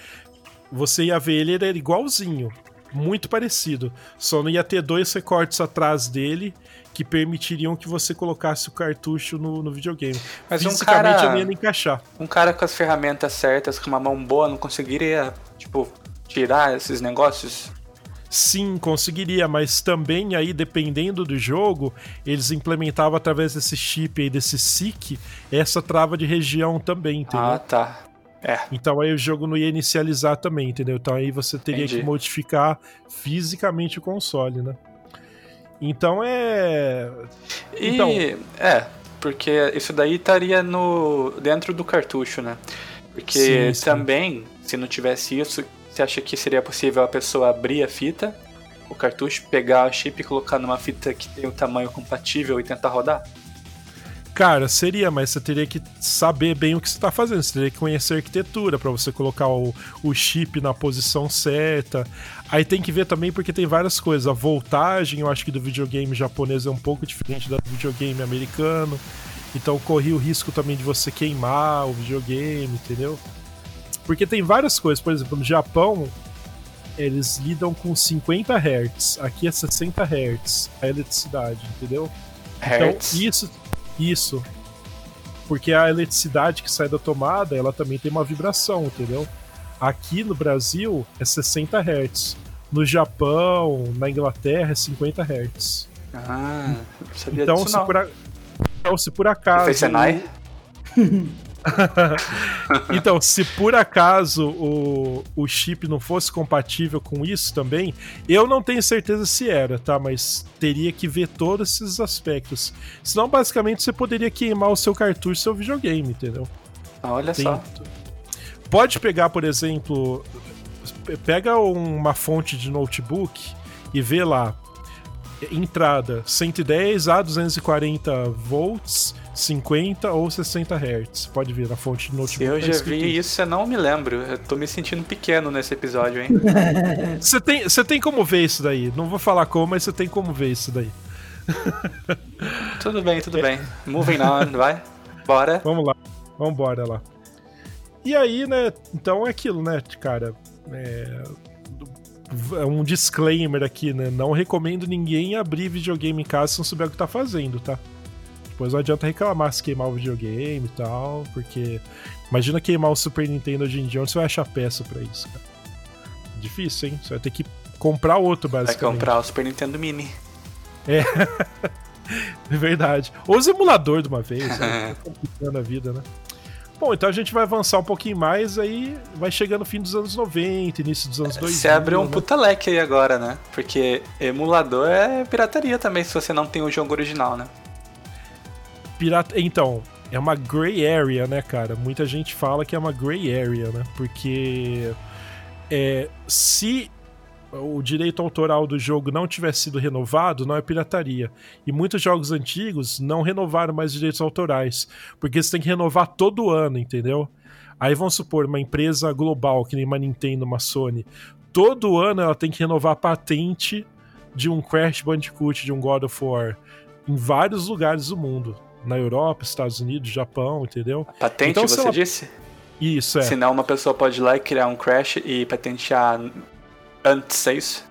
você ia ver ele, ele era igualzinho. Muito parecido. Só não ia ter dois recortes atrás dele que permitiriam que você colocasse o cartucho no, no videogame. Mas um cara- ele ia nem encaixar. Um cara com as ferramentas certas, com uma mão boa, não conseguiria, tipo, tirar esses negócios? Sim, conseguiria, mas também aí, dependendo do jogo, eles implementavam através desse chip aí, desse SIC, essa trava de região também, entendeu? Ah, tá. É. Então aí o jogo não ia inicializar também, entendeu? Então aí você teria Entendi. que modificar fisicamente o console, né? Então é. E, Então. é, porque isso daí estaria no dentro do cartucho, né? Porque Sim, sim. também, se não tivesse isso, você acha que seria possível a pessoa abrir a fita, o cartucho, pegar o chip e colocar numa fita que tem o tamanho compatível e tentar rodar? Cara, seria, mas você teria que saber bem o que você tá fazendo. Você teria que conhecer a arquitetura pra você colocar o, o chip na posição certa. Aí tem que ver também porque tem várias coisas. A voltagem, eu acho que do videogame japonês é um pouco diferente da do videogame americano. Então corria o risco também de você queimar o videogame, entendeu? Porque tem várias coisas. Por exemplo, no Japão, eles lidam com 50 Hz. Aqui é 60 Hz a eletricidade, entendeu? Hertz? Então, isso, isso. Porque a eletricidade que sai da tomada, ela também tem uma vibração, entendeu? Aqui no Brasil é 60 Hz. No Japão, na Inglaterra é 50 Hz. Ah, não sabia Então, disso se não. por, a- então, se por acaso. Fez Senai? (laughs) (laughs) Então, se por acaso o, o chip não fosse compatível com isso também, eu não tenho certeza se era, tá? Mas teria que ver todos esses aspectos. Senão, basicamente, você poderia queimar o seu cartucho e seu videogame, entendeu? Ah, olha Tem- só. Pode pegar, por exemplo, pe- pega uma fonte de notebook e vê lá entrada 110 a 240 volts, 50 ou 60 Hz. Pode ver na fonte de Se notebook. eu tá já vi isso, eu não me lembro. Eu tô me sentindo pequeno nesse episódio, hein? (laughs) Você tem, você tem como ver isso daí. Não vou falar como, mas você tem como ver isso daí. tudo bem, tudo bem. Moving on, vai. Bora. Vamos lá, vamos embora lá. E aí, né? Então é aquilo, né, cara? É, é um disclaimer aqui, né? Não recomendo ninguém abrir videogame em casa se não souber o que tá fazendo, tá? Depois não adianta reclamar se queimar o videogame e tal, porque imagina queimar o Super Nintendo hoje em dia, onde você vai achar peça pra isso, cara? Difícil, hein? Você vai ter que comprar outro, Vai basicamente. comprar o Super Nintendo Mini. É (laughs) verdade. Ou os emulador de uma vez, né? (laughs) Tá complicando a vida, né? Bom, então a gente vai avançar um pouquinho mais, aí vai chegando no fim dos anos 90, início dos anos 2000. Você abriu um né? puta leque aí agora, né? Porque emulador é pirataria também, se você não tem o jogo original, né? Pirata... Então, é uma gray area, né, cara? Muita gente fala que é uma gray area, né? Porque é, se o direito autoral do jogo não tivesse sido renovado, não é pirataria. E muitos jogos antigos não renovaram mais direitos autorais, porque você tem que renovar todo ano, entendeu? Aí vamos supor, uma empresa global, que nem uma Nintendo, uma Sony, todo ano ela tem que renovar a patente de um Crash Bandicoot, de um God of War, em vários lugares do mundo. Na Europa, Estados Unidos, Japão, entendeu? Patente, Então, você ela- disse? Isso é. Senão uma pessoa pode ir lá e criar um Crash e patentear antes é isso?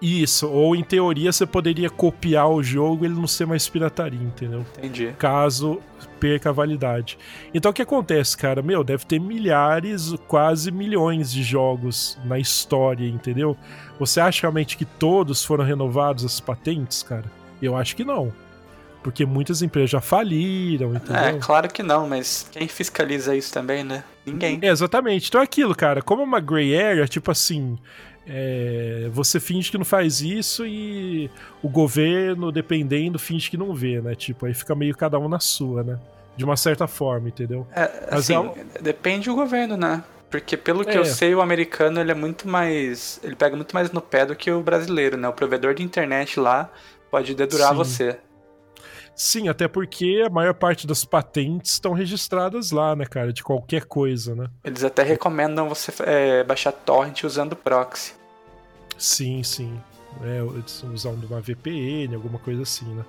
Isso, ou em teoria você poderia copiar o jogo e ele não ser mais pirataria, entendeu? Entendi. Caso perca a validade. Então o que acontece, cara? Meu, deve ter milhares, quase milhões de jogos na história, entendeu? Você acha realmente que todos foram renovados as patentes, cara? Eu acho que não. Porque muitas empresas já faliram, entendeu? É, claro que não, mas quem fiscaliza isso também, né? Ninguém. É, exatamente. Então é aquilo, cara. Como é uma gray area, tipo assim. é, você finge que não faz isso e o governo, dependendo, finge que não vê, né? Tipo, aí fica meio cada um na sua, né? De uma certa forma, entendeu? É, assim, é depende do governo, né? Porque pelo que é. eu sei, o americano ele é muito mais. Ele pega muito mais no pé do que o brasileiro, né? O provedor de internet lá pode dedurar Sim. você. Sim, até porque a maior parte das patentes estão registradas lá, né, cara? De qualquer coisa, né? Eles até recomendam você é, baixar torrent usando proxy. Sim, sim né, usando uma VPN, alguma coisa assim, né?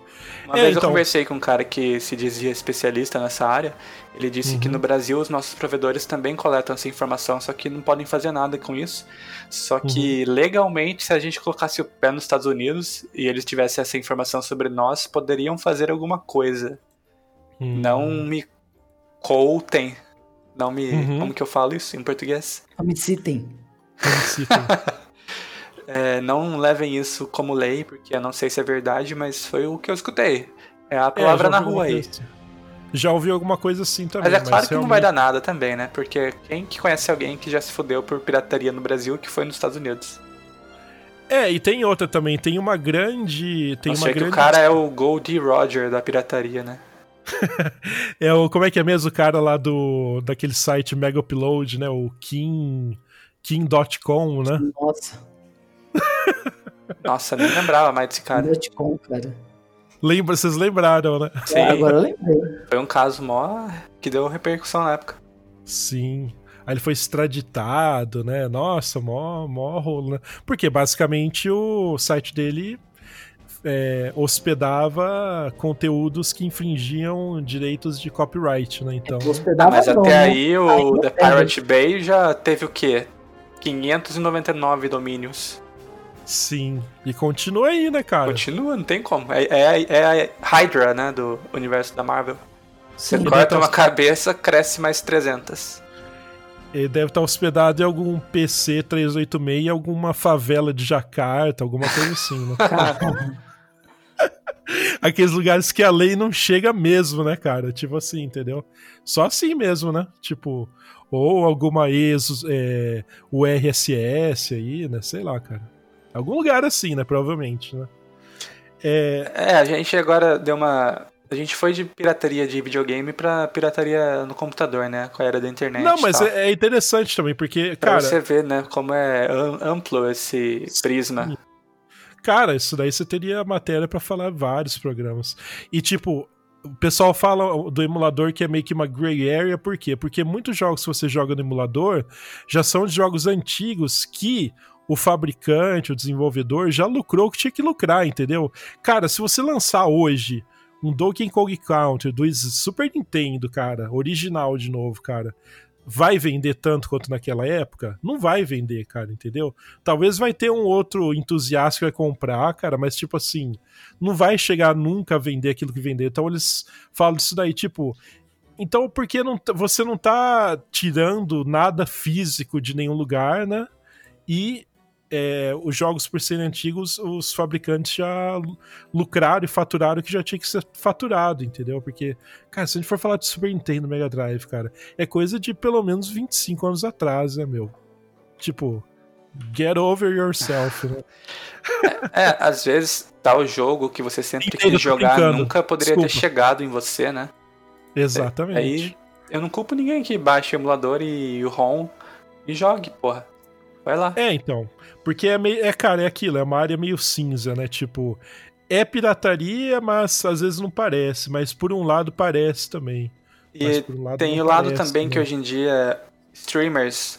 Uma é, vez então... eu conversei com um cara que se dizia especialista nessa área, ele disse uhum. que no Brasil os nossos provedores também coletam essa informação, só que não podem fazer nada com isso. Só que uhum. legalmente, se a gente colocasse o pé nos Estados Unidos e eles tivessem essa informação sobre nós, poderiam fazer alguma coisa. Uhum. Não me coutem. Não me. Uhum. Como que eu falo isso em português? Não me citem. Não me citem. (laughs) É, não levem isso como lei, porque eu não sei se é verdade, mas foi o que eu escutei. É a palavra é, na rua aí. Assim. Já ouvi alguma coisa assim também. Mas é claro mas que realmente... não vai dar nada também, né? Porque quem que conhece alguém que já se fudeu por pirataria no Brasil que foi nos Estados Unidos? É, e tem outra também, tem uma grande. Tem eu uma grande... que o cara é o Goldie Roger da pirataria, né? (laughs) é o. Como é que é mesmo o cara lá do. daquele site Mega Upload, né? O Kim. Kim.com, né? Nossa. Nossa, nem lembrava mais desse cara. Dotcom, cara. Lembra, vocês lembraram, né? Sim. É, agora eu lembrei. Foi um caso mó que deu repercussão na época. Sim. Aí ele foi extraditado, né? Nossa, mó, mó rolo, né? Porque basicamente o site dele é, hospedava conteúdos que infringiam direitos de copyright, né? Então. Ah, mas até né? aí o The Pirate Bay já teve o quê? 599 domínios. Sim. E continua aí, né, cara? Continua, não tem como. É, é, é a Hydra, né, do universo da Marvel. Você Sim, corta uma cabeça, cresce mais 300. Ele deve estar hospedado em algum PC 386, alguma favela de Jacarta, alguma coisa assim, né? (laughs) Aqueles lugares que a lei não chega mesmo, né, cara? Tipo assim, entendeu? Só assim mesmo, né? Tipo, ou alguma ex, é, o RSS aí, né? Sei lá, cara. Algum lugar assim, né? Provavelmente, né? É... é, a gente agora deu uma. A gente foi de pirataria de videogame pra pirataria no computador, né? Com a era da internet. Não, mas é, é, interessante também, porque, pra cara. você ver, né? Como é amplo esse prisma. Cara, isso daí você teria matéria para falar vários programas. E, tipo, o pessoal fala do emulador que é meio que uma gray area, por quê? Porque muitos jogos que você joga no emulador já são de jogos antigos que o fabricante, o desenvolvedor já lucrou o que tinha que lucrar, entendeu? Cara, se você lançar hoje um Donkey Kong Country do Super Nintendo, cara, original de novo, cara, vai vender tanto quanto naquela época? Não vai vender, cara, entendeu? Talvez vai ter um outro entusiasta que vai comprar, cara, mas tipo assim, não vai chegar nunca a vender aquilo que vender. Então eles falam disso daí, tipo, então por que não, você não tá tirando nada físico de nenhum lugar, né? E é, os jogos por serem antigos, os fabricantes já lucraram e faturaram o que já tinha que ser faturado, entendeu? Porque, cara, se a gente for falar de Super Nintendo Mega Drive, cara, é coisa de pelo menos 25 anos atrás, né, meu? Tipo, get over yourself, né? É, às vezes tal jogo que você sempre quis jogar nunca poderia Desculpa. ter chegado em você, né? Exatamente. É, aí eu não culpo ninguém que baixe o emulador e o ROM e jogue, porra. Vai lá. É, então. Porque é meio. É, cara, é aquilo, é uma área meio cinza, né? Tipo, é pirataria, mas às vezes não parece. Mas por um lado parece também. E um tem o lado parece, também né? que hoje em dia streamers.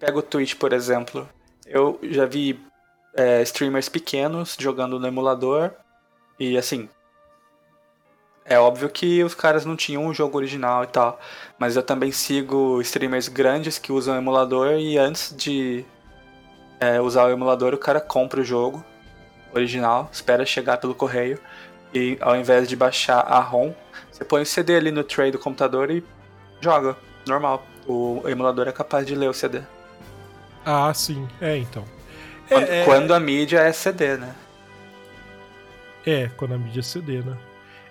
Pega o Twitch, por exemplo. Eu já vi é, streamers pequenos jogando no emulador. E assim. É óbvio que os caras não tinham o um jogo original e tal. Mas eu também sigo streamers grandes que usam emulador e antes de é, usar o emulador, o cara compra o jogo original, espera chegar pelo correio e ao invés de baixar a ROM, você põe o CD ali no tray do computador e joga, normal. O emulador é capaz de ler o CD. Ah, sim. É, então. Quando, é, é... quando a mídia é CD, né? É, quando a mídia é CD, né?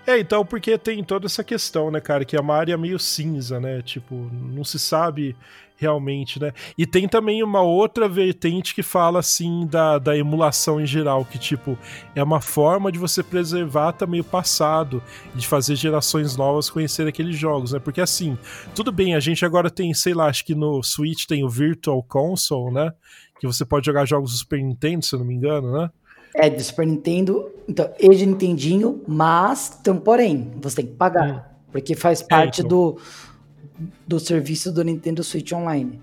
É, então, porque tem toda essa questão, né, cara, que é uma área meio cinza, né? Tipo, não se sabe realmente, né? E tem também uma outra vertente que fala assim da, da emulação em geral, que tipo, é uma forma de você preservar também o passado, de fazer gerações novas conhecer aqueles jogos, né? Porque assim, tudo bem, a gente agora tem, sei lá, acho que no Switch tem o Virtual Console, né? Que você pode jogar jogos do Super Nintendo, se eu não me engano, né? É, do Super Nintendo, então, e de Nintendinho, mas, então, porém, você tem que pagar, hum. porque faz parte é, então. do do serviço do Nintendo Switch Online.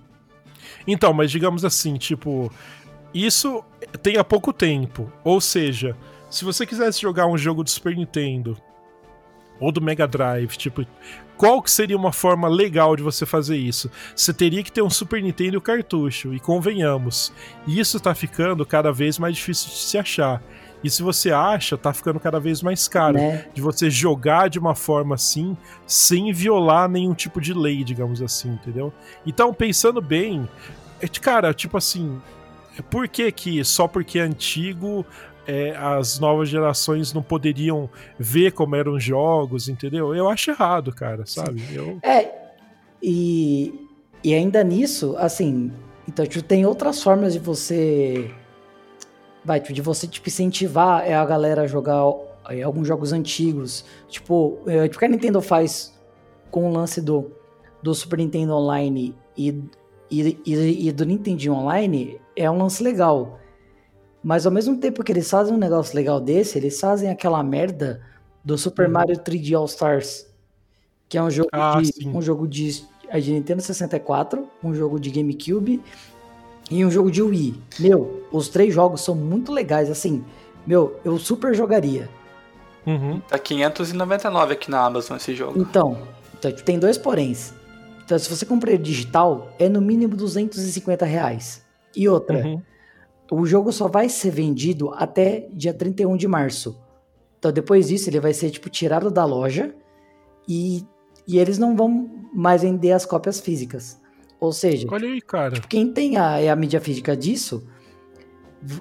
Então, mas digamos assim, tipo, isso tem há pouco tempo. Ou seja, se você quisesse jogar um jogo do Super Nintendo ou do Mega Drive, tipo, qual que seria uma forma legal de você fazer isso? Você teria que ter um Super Nintendo cartucho, e convenhamos, isso tá ficando cada vez mais difícil de se achar. E se você acha, tá ficando cada vez mais caro. Né? De você jogar de uma forma assim, sem violar nenhum tipo de lei, digamos assim, entendeu? Então, pensando bem, é, cara, tipo assim, por que que só porque é antigo é, as novas gerações não poderiam ver como eram os jogos, entendeu? Eu acho errado, cara, sabe? Eu... É, e, e ainda nisso, assim, então tipo, tem outras formas de você vai, de você, tipo, incentivar é a galera a jogar é, alguns jogos antigos. Tipo, é, tipo, o que a Nintendo faz com o lance do, do Super Nintendo Online e, e, e, e do Nintendo Online é um lance legal. Mas ao mesmo tempo que eles fazem um negócio legal desse, eles fazem aquela merda do Super uhum. Mario 3D All Stars. Que é um jogo, ah, de, um jogo de, de Nintendo 64, um jogo de GameCube e um jogo de Wii. Meu, os três jogos são muito legais, assim. Meu, eu super jogaria. Uhum. Tá 599 aqui na Amazon esse jogo. Então, então tem dois poréns. Então, se você comprar digital, é no mínimo 250 reais. E outra, uhum. o jogo só vai ser vendido até dia 31 de março. Então, depois disso, ele vai ser, tipo, tirado da loja e, e eles não vão mais vender as cópias físicas. Ou seja, Olha aí, cara. Tipo, quem tem a, a mídia física disso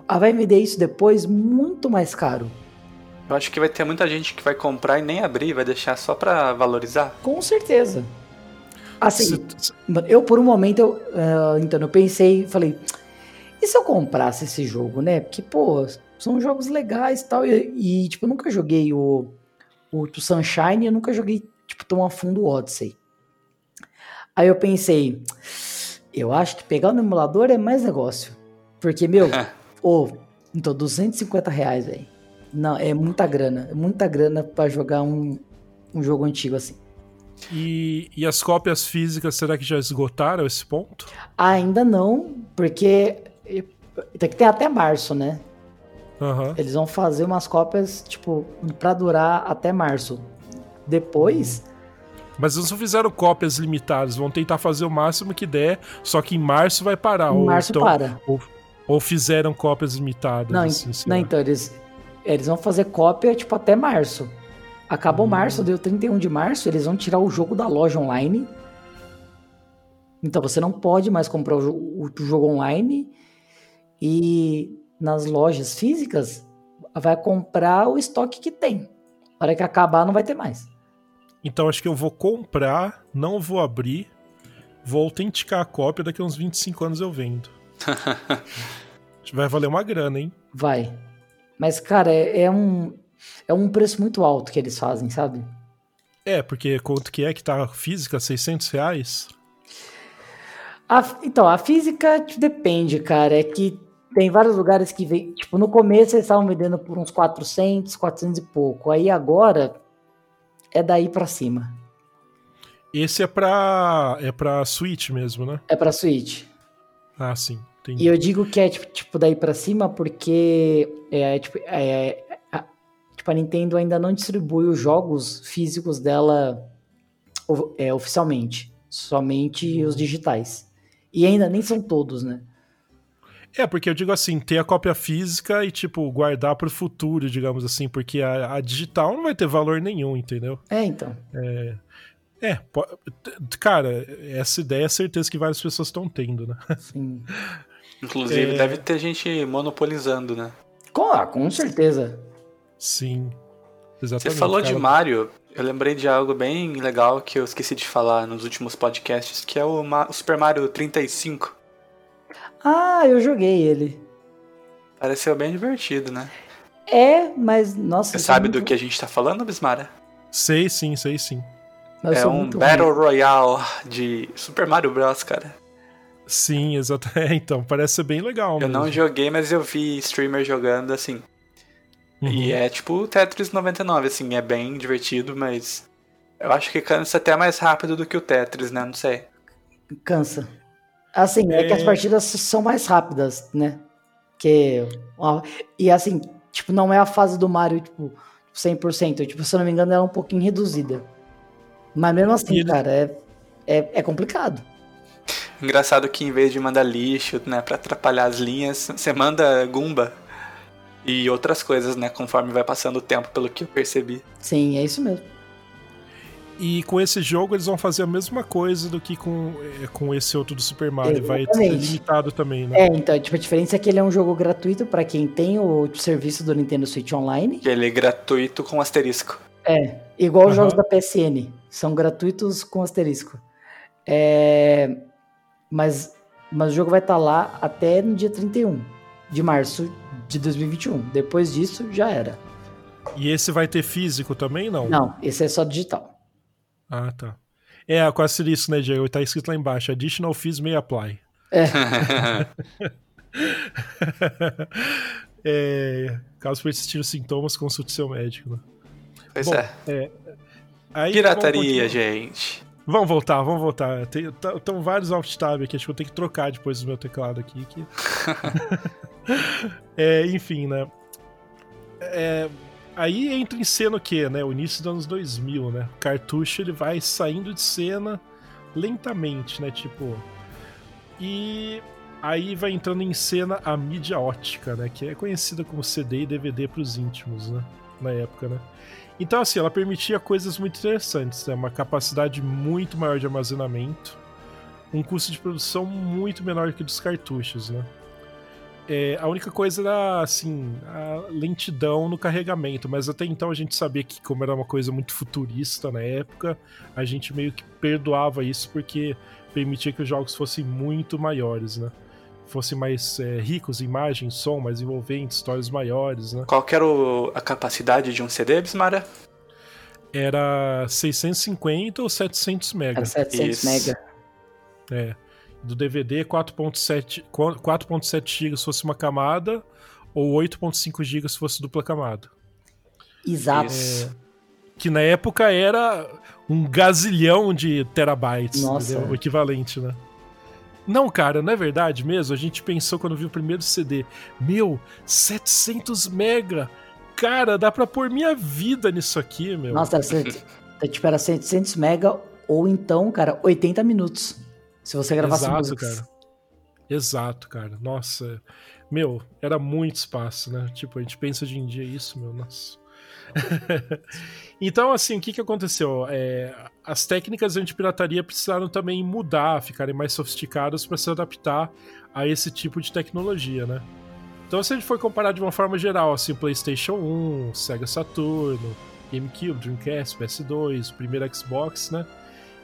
vai vender isso depois muito mais caro. Eu acho que vai ter muita gente que vai comprar e nem abrir, vai deixar só pra valorizar. Com certeza. Assim, se... eu por um momento, eu, uh, então eu pensei, falei, e se eu comprasse esse jogo, né? Porque, pô, são jogos legais e tal, e, tipo, eu nunca joguei o, o, o Sunshine, eu nunca joguei, tipo, tão a fundo o Odyssey. Aí eu pensei, eu acho que pegar no emulador é mais negócio. Porque, meu, (laughs) ô, oh, então 250 reais, velho. Não, é muita grana. É muita grana para jogar um, um jogo antigo assim. E, e as cópias físicas, será que já esgotaram esse ponto? Ainda não, porque tem que ter até março, né? Uhum. Eles vão fazer umas cópias, tipo, pra durar até março. Depois, mas eles não fizeram cópias limitadas, vão tentar fazer o máximo que der, só que em março vai parar. Em março então, para. Ou, ou, fizeram cópias limitadas. Não, assim, não então, eles, eles vão fazer cópia, tipo, até março. Acabou hum. março, deu 31 de março, eles vão tirar o jogo da loja online. Então você não pode mais comprar o, o jogo online. E nas lojas físicas, vai comprar o estoque que tem. Na hora que acabar, não vai ter mais. Então acho que eu vou comprar, não vou abrir, vou autenticar a cópia, daqui a uns 25 anos eu vendo. (laughs) Vai valer uma grana, hein? Vai. Mas, cara, é, é, um, é um preço muito alto que eles fazem, sabe? É, porque quanto que é que tá a física? 600 reais? A, então, a física depende, cara. É que tem vários lugares que vem. Tipo, no começo eles estavam vendendo por uns 400, 400 e pouco. Aí agora é daí para cima. Esse é pra, é pra Switch mesmo, né? É pra Switch. Ah, sim. Entendi. E eu digo que é tipo, tipo daí para cima porque é, tipo, é, a, tipo, a Nintendo ainda não distribui os jogos físicos dela é, oficialmente. Somente os digitais. E ainda nem são todos, né? É, porque eu digo assim, ter a cópia física e, tipo, guardar pro futuro, digamos assim, porque a, a digital não vai ter valor nenhum, entendeu? É, então. É, é cara, essa ideia é certeza que várias pessoas estão tendo, né? (laughs) Sim. Inclusive, é... deve ter gente monopolizando, né? Com, ah, com certeza. Sim. Exatamente. Você falou cara. de Mario, eu lembrei de algo bem legal que eu esqueci de falar nos últimos podcasts, que é o, Ma- o Super Mario 35. Ah, eu joguei ele. Pareceu bem divertido, né? É, mas nossa. Você sou sabe muito- do que a gente tá falando, Bismara? Sei sim, sei sim. é sou um Battle ruim. Royale de Super Mario Bros, cara. Sim, (laughs) exatamente. É, então, parece ser bem legal. Eu não joguei, mas eu vi streamer jogando assim. Uhum. E é tipo o Tetris 99, assim, é bem divertido, mas eu acho que cansa até mais rápido do que o Tetris, né? Não sei. Cansa. Assim, é... que as É. partidas são mais rápidas, né? Que. E assim, tipo, não é a fase do Mario, tipo, 100%. Tipo, se eu não me engano, ela é um pouquinho reduzida. Mas mesmo assim, E cara, é, é, é complicado. Engraçado que em vez de mandar lixo, né, pra atrapalhar as linhas, você manda Goomba e outras coisas, né, conforme vai passando o tempo, pelo que eu percebi. Sim, é isso mesmo. E com esse jogo eles vão fazer a mesma coisa do que com, é, com esse outro do Super Mario. Vai ser Exatamente. limitado também, né? É, então, tipo, a diferença é que ele é um jogo gratuito pra quem tem o serviço do Nintendo Switch Online. E ele é gratuito com asterisco. É, igual os Aham. jogos da PSN. São gratuitos com asterisco. É, mas, mas o jogo vai estar lá até no dia 31 de março de 2021. Depois disso, já era. E esse vai ter físico também, não? Não, esse é só digital. Ah, tá. É, com asterisco, né, Diego? Tá escrito lá embaixo. Additional fees may apply. É, (laughs) caso persistir os sintomas, consulte seu médico. né? Pois Bom, é. Aí, Pirataria, vamos gente. Vamos voltar, vamos voltar. Tem, tá- Estão vários alt tab aqui, acho que eu tenho que trocar depois do meu teclado aqui. que- (laughs) (laughs) É, enfim, né? É, aí entra em cena o quê, né? O início dos anos 2000, né? O cartucho ele vai saindo de cena lentamente, né? Tipo. E aí vai entrando em cena a mídia ótica, né? Que é conhecida como CD e DVD para os íntimos, né? Na época, né? Então, assim, ela permitia coisas muito interessantes, né? Uma capacidade muito maior de armazenamento, um custo de produção muito menor que o dos cartuchos, né? É, a única coisa era, assim, a lentidão no carregamento, mas até então a gente sabia que, como era uma coisa muito futurista na época, a gente meio que perdoava isso porque permitia que os jogos fossem muito maiores, né? Fossem mais é, ricos em imagem, som, mais envolventes, histórias maiores, né? Qual que era o- a capacidade de um CD, Bismara? Era 650 ou 700 É mega. 700 Isso. mega. É. Do DVD, 4.7 qu- 4.7 GB se fosse uma camada, ou 8.5 GB se fosse dupla camada. Exato. Isso. Que na época era um gazilhão de terabytes, Nossa. entendeu? o equivalente, né? Não, cara, não é verdade mesmo? A gente pensou quando viu o primeiro CD, meu, 700 mega! Cara, dá pra pôr minha vida nisso aqui, meu. Nossa, você, tipo, era 700 mega ou então, cara, 80 minutos. Se você gravasse Exato, músicas. cara. Exato, cara. Nossa. Meu, era muito espaço, né? Tipo, a gente pensa hoje em dia isso, meu, nossa. (laughs) então, assim, o que, que aconteceu? É, as técnicas de antipirataria precisaram também mudar, ficarem mais sofisticadas para se adaptar a esse tipo de tecnologia, né? Então, se a gente for comparar de uma forma geral, assim, PlayStation 1, Sega Saturno, GameCube, Dreamcast, PS2, o primeiro Xbox, né?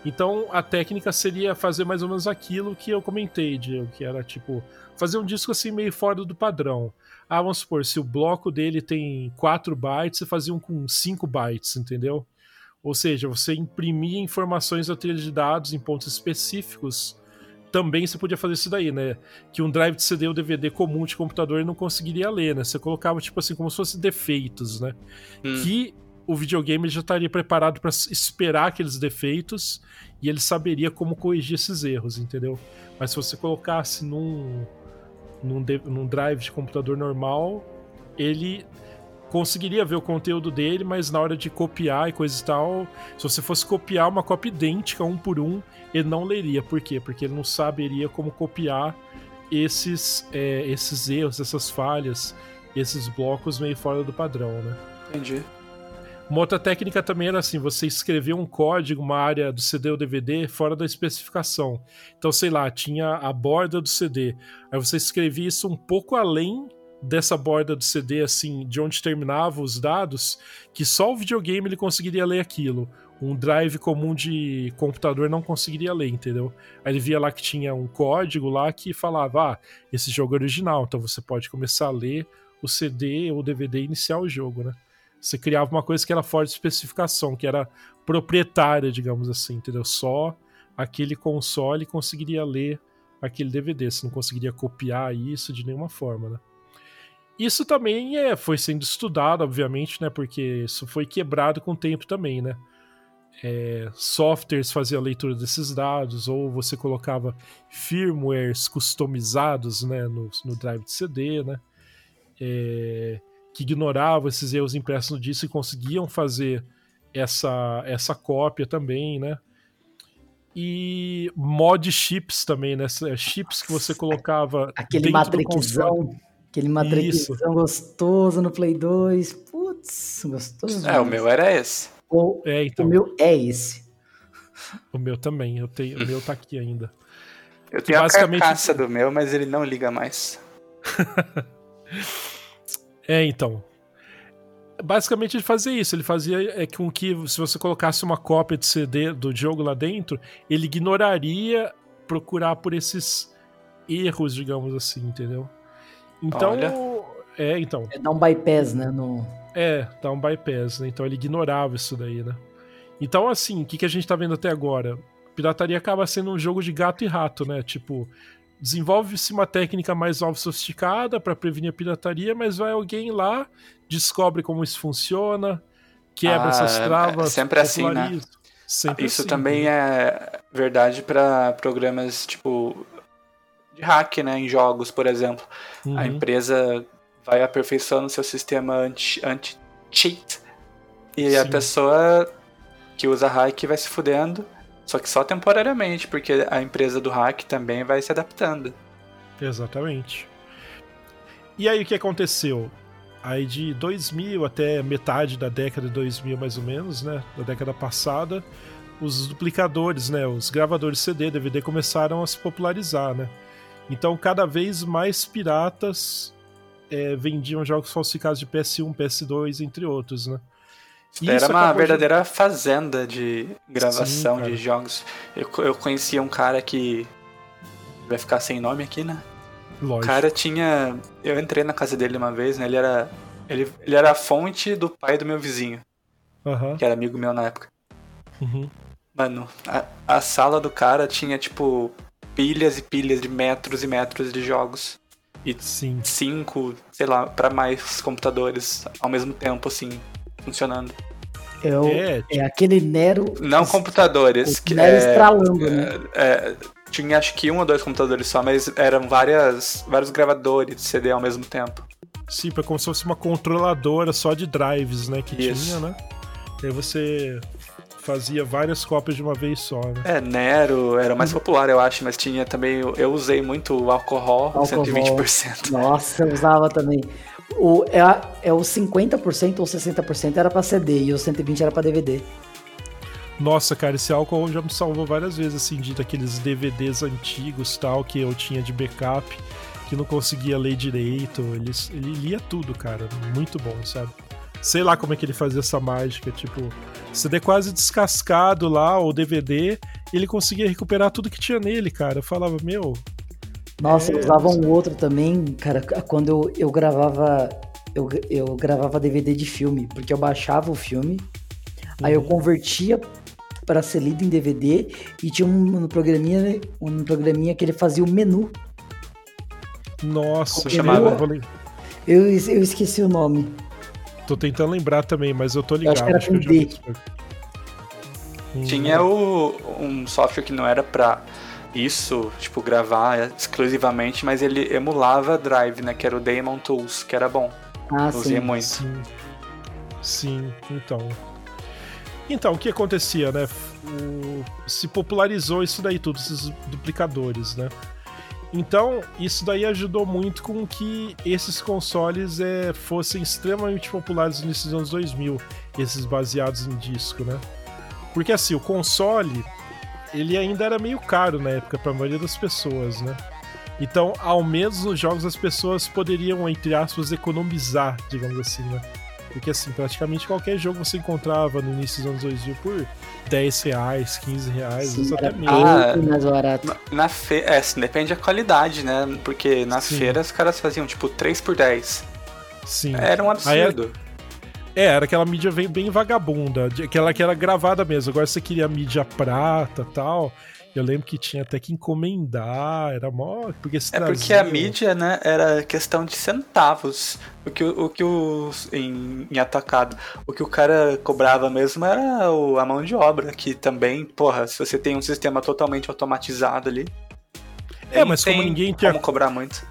Então a técnica seria fazer mais ou menos aquilo que eu comentei, Diego, que era tipo fazer um disco assim meio fora do padrão. Ah, vamos supor, se o bloco dele tem 4 bytes, você fazia um com 5 bytes, entendeu? Ou seja, você imprimia informações da trilha de dados em pontos específicos. Também você podia fazer isso daí, né? Que um drive de CD ou DVD comum de computador não conseguiria ler, né? Você colocava, tipo assim, como se fosse defeitos, né? Hum. que o videogame já estaria preparado para esperar aqueles defeitos e ele saberia como corrigir esses erros, entendeu? Mas se você colocasse num, num, num drive de computador normal, ele conseguiria ver o conteúdo dele, mas na hora de copiar e coisa e tal, se você fosse copiar uma cópia idêntica um por um, ele não leria. Por quê? Porque ele não saberia como copiar esses, é, esses erros, essas falhas, esses blocos meio fora do padrão, né? Entendi. Uma outra técnica também era assim: você escrever um código, uma área do CD ou DVD fora da especificação. Então, sei lá, tinha a borda do CD. Aí você escrevia isso um pouco além dessa borda do CD, assim, de onde terminavam os dados, que só o videogame ele conseguiria ler aquilo. Um drive comum de computador não conseguiria ler, entendeu? Aí ele via lá que tinha um código lá que falava: ah, esse jogo é original, então você pode começar a ler o CD ou DVD iniciar o jogo, né? Você criava uma coisa que era fora de especificação, que era proprietária, digamos assim, entendeu? Só aquele console conseguiria ler aquele DVD, você não conseguiria copiar isso de nenhuma forma, né? Isso também é, foi sendo estudado, obviamente, né? Porque isso foi quebrado com o tempo também, né? É, softwares faziam a leitura desses dados, ou você colocava firmwares customizados né, no, no drive de CD, né? É, que ignoravam esses erros impressos no disco e conseguiam fazer essa, essa cópia também, né? E mod chips também, né? Chips que você colocava. Aquele matrixão Aquele matrixão gostoso no Play 2. Putz, gostoso. É, o meu era esse. O, é, então. o meu é esse. O meu também, eu tenho, o meu tá aqui ainda. Eu tenho basicamente... a carcaça do meu, mas ele não liga mais. (laughs) é, então. Basicamente ele fazia isso, ele fazia é, com que se você colocasse uma cópia de CD do jogo lá dentro, ele ignoraria procurar por esses erros, digamos assim, entendeu? Então. Olha. É, então. É dar um bypass, né? No... É, dar um bypass, né? Então ele ignorava isso daí, né? Então, assim, o que, que a gente tá vendo até agora? Pirataria acaba sendo um jogo de gato e rato, né? Tipo, desenvolve-se uma técnica mais nova sofisticada para prevenir a pirataria, mas vai alguém lá, descobre como isso funciona, quebra ah, essas travas. É sempre assim, né? Sempre isso assim, também né? é verdade para programas tipo de hack, né, em jogos, por exemplo. Uhum. A empresa vai aperfeiçoando seu sistema anti-cheat anti e Sim. a pessoa que usa hack vai se fudendo, só que só temporariamente, porque a empresa do hack também vai se adaptando. Exatamente. E aí o que aconteceu? Aí de 2000 até metade da década de 2000 mais ou menos, né, da década passada, os duplicadores, né, os gravadores CD, DVD começaram a se popularizar, né? Então, cada vez mais piratas é, vendiam jogos falsificados de PS1, PS2, entre outros, né? Era uma verdadeira de... fazenda de gravação Sim, de jogos. Eu, eu conhecia um cara que. Vai ficar sem nome aqui, né? Lógico. O cara tinha. Eu entrei na casa dele uma vez, né? Ele era. Ele, ele era a fonte do pai do meu vizinho. Uhum. Que era amigo meu na época. Uhum. Mano, a, a sala do cara tinha, tipo, pilhas e pilhas de metros e metros de jogos. E Sim. cinco, sei lá, para mais computadores ao mesmo tempo, assim, funcionando. É, o, é, é aquele Nero. Não computadores. Que, Nero é, estralando, é, né? É, tinha acho que um ou dois computadores só, mas eram várias, vários gravadores de CD ao mesmo tempo. Sim, é como se fosse uma controladora só de drives, né? Que Isso. tinha, né? E aí você fazia várias cópias de uma vez só, né? É, Nero era mais popular, eu acho, mas tinha também. Eu usei muito o alcohol, alcohol. 120%. Nossa, eu usava também. O, é, é o 50% ou 60% era pra CD e o 120% era pra DVD. Nossa, cara, esse álcool já me salvou várias vezes, assim, de daqueles DVDs antigos tal, que eu tinha de backup, que não conseguia ler direito. Ele, ele lia tudo, cara. Muito bom, sabe? Sei lá como é que ele fazia essa mágica, tipo, CD quase descascado lá, o DVD, ele conseguia recuperar tudo que tinha nele, cara. Eu falava, meu. Nossa, é... eu usava um outro também, cara, quando eu, eu gravava. Eu, eu gravava DVD de filme, porque eu baixava o filme, uhum. aí eu uhum. convertia para ser lido em DVD e tinha um, um programinha, um programinha que ele fazia o menu. Nossa, chamava. Eu, eu esqueci o nome. Tô tentando lembrar também, mas eu tô ligado. Eu acho que era D. Hum. Tinha o, um software que não era pra isso, tipo, gravar exclusivamente, mas ele emulava Drive, né? Que era o Daemon Tools, que era bom. Ah, usei muito. Sim. sim, então. Então, o que acontecia, né? O, se popularizou isso daí tudo, esses duplicadores, né? Então, isso daí ajudou muito com que esses consoles é, fossem extremamente populares nesses anos 2000, esses baseados em disco, né? Porque assim, o console, ele ainda era meio caro na época para a maioria das pessoas, né? Então, ao menos nos jogos as pessoas poderiam, entre aspas, economizar, digamos assim, né? Porque assim, praticamente qualquer jogo você encontrava no início dos anos 2000 por 10 reais, 15 reais, Sim, até menos. Ah, mais barato. Na, na fe... É, assim, depende da qualidade, né? Porque nas Sim. feiras os caras faziam tipo 3 por 10. Sim. Era um Aí é- era aquela mídia bem, bem vagabunda, aquela que era gravada mesmo. Agora você queria mídia prata tal. Eu lembro que tinha até que encomendar, era mó. Porque se É porque trazia- a mídia, né, era questão de centavos. O que o, que os em, em atacado, o que o cara cobrava mesmo era o- a mão de obra, que também, porra, se você tem um sistema totalmente automatizado ali. É, mas como tem ninguém tinha- como cobrar muito.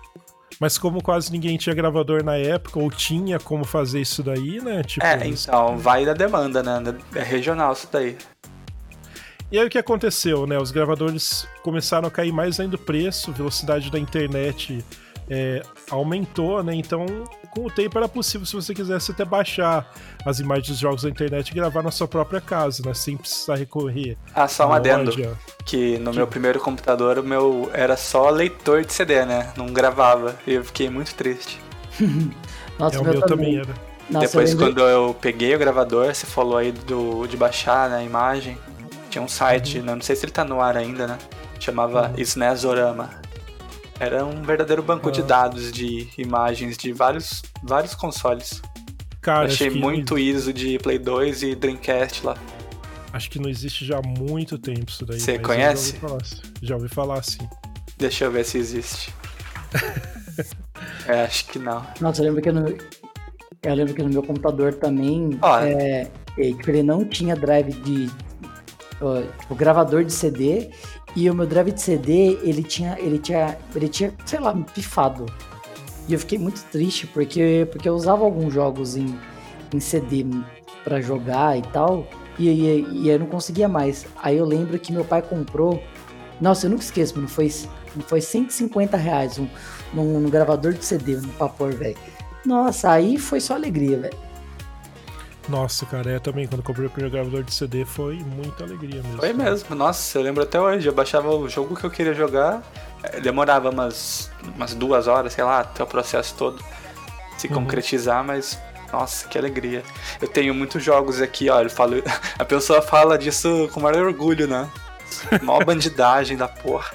Mas como quase ninguém tinha gravador na época, ou tinha como fazer isso daí, né? Tipo, É, então, vai da demanda, né? É regional isso daí. E aí o que aconteceu, né? Os gravadores começaram a cair mais ainda o preço, velocidade da internet é, aumentou, né? Então, com o tempo era possível, se você quisesse até baixar as imagens dos jogos da internet e gravar na sua própria casa, né? Sem precisar recorrer. Ah, só um adendo. loja. Que no meu primeiro computador, o meu era só leitor de CD, né? Não gravava. E eu fiquei muito triste. (laughs) Nossa, É, o meu também era. Nossa, Depois, eu quando eu peguei o gravador, você falou aí do, de baixar né, a imagem. Tinha um site, né, não sei se ele tá no ar ainda, né? Chamava Uhum. SNESorama. Era um verdadeiro banco de Ah. dados de imagens de vários, vários consoles. Cara, achei muito Não, ISO de Play 2 e Dreamcast lá. acho que não existe já há muito tempo isso daí. Você conhece? Já ouvi falar, já ouvi falar assim. Deixa eu ver se existe. (laughs) é, acho que não. Nossa, eu lembro que no, eu lembro que no meu computador também é, é, tipo, ele não tinha drive de ó, tipo, gravador de CD e o meu drive de CD ele tinha ele tinha ele tinha sei lá pifado. E eu fiquei muito triste porque porque eu usava alguns jogos em, em CD pra jogar e tal e, e, eu não conseguia mais. Aí eu lembro que meu pai comprou nossa eu nunca esqueço mano foi foi 150 reais um, num, num gravador de CD no Papor velho. Nossa, aí foi só alegria, velho. Nossa, cara, é também quando eu comprei o primeiro gravador de CD foi muita alegria mesmo. Foi mesmo. Nossa, eu lembro até hoje. Eu baixava o jogo que eu queria jogar. eh, Demorava umas, umas duas horas, sei lá, até o processo todo se Uhum. concretizar, mas. Nossa, que alegria. Eu tenho muitos jogos aqui, ó. Eu falo, (laughs) a pessoa fala disso com maior orgulho, né? Mó bandidagem da porra.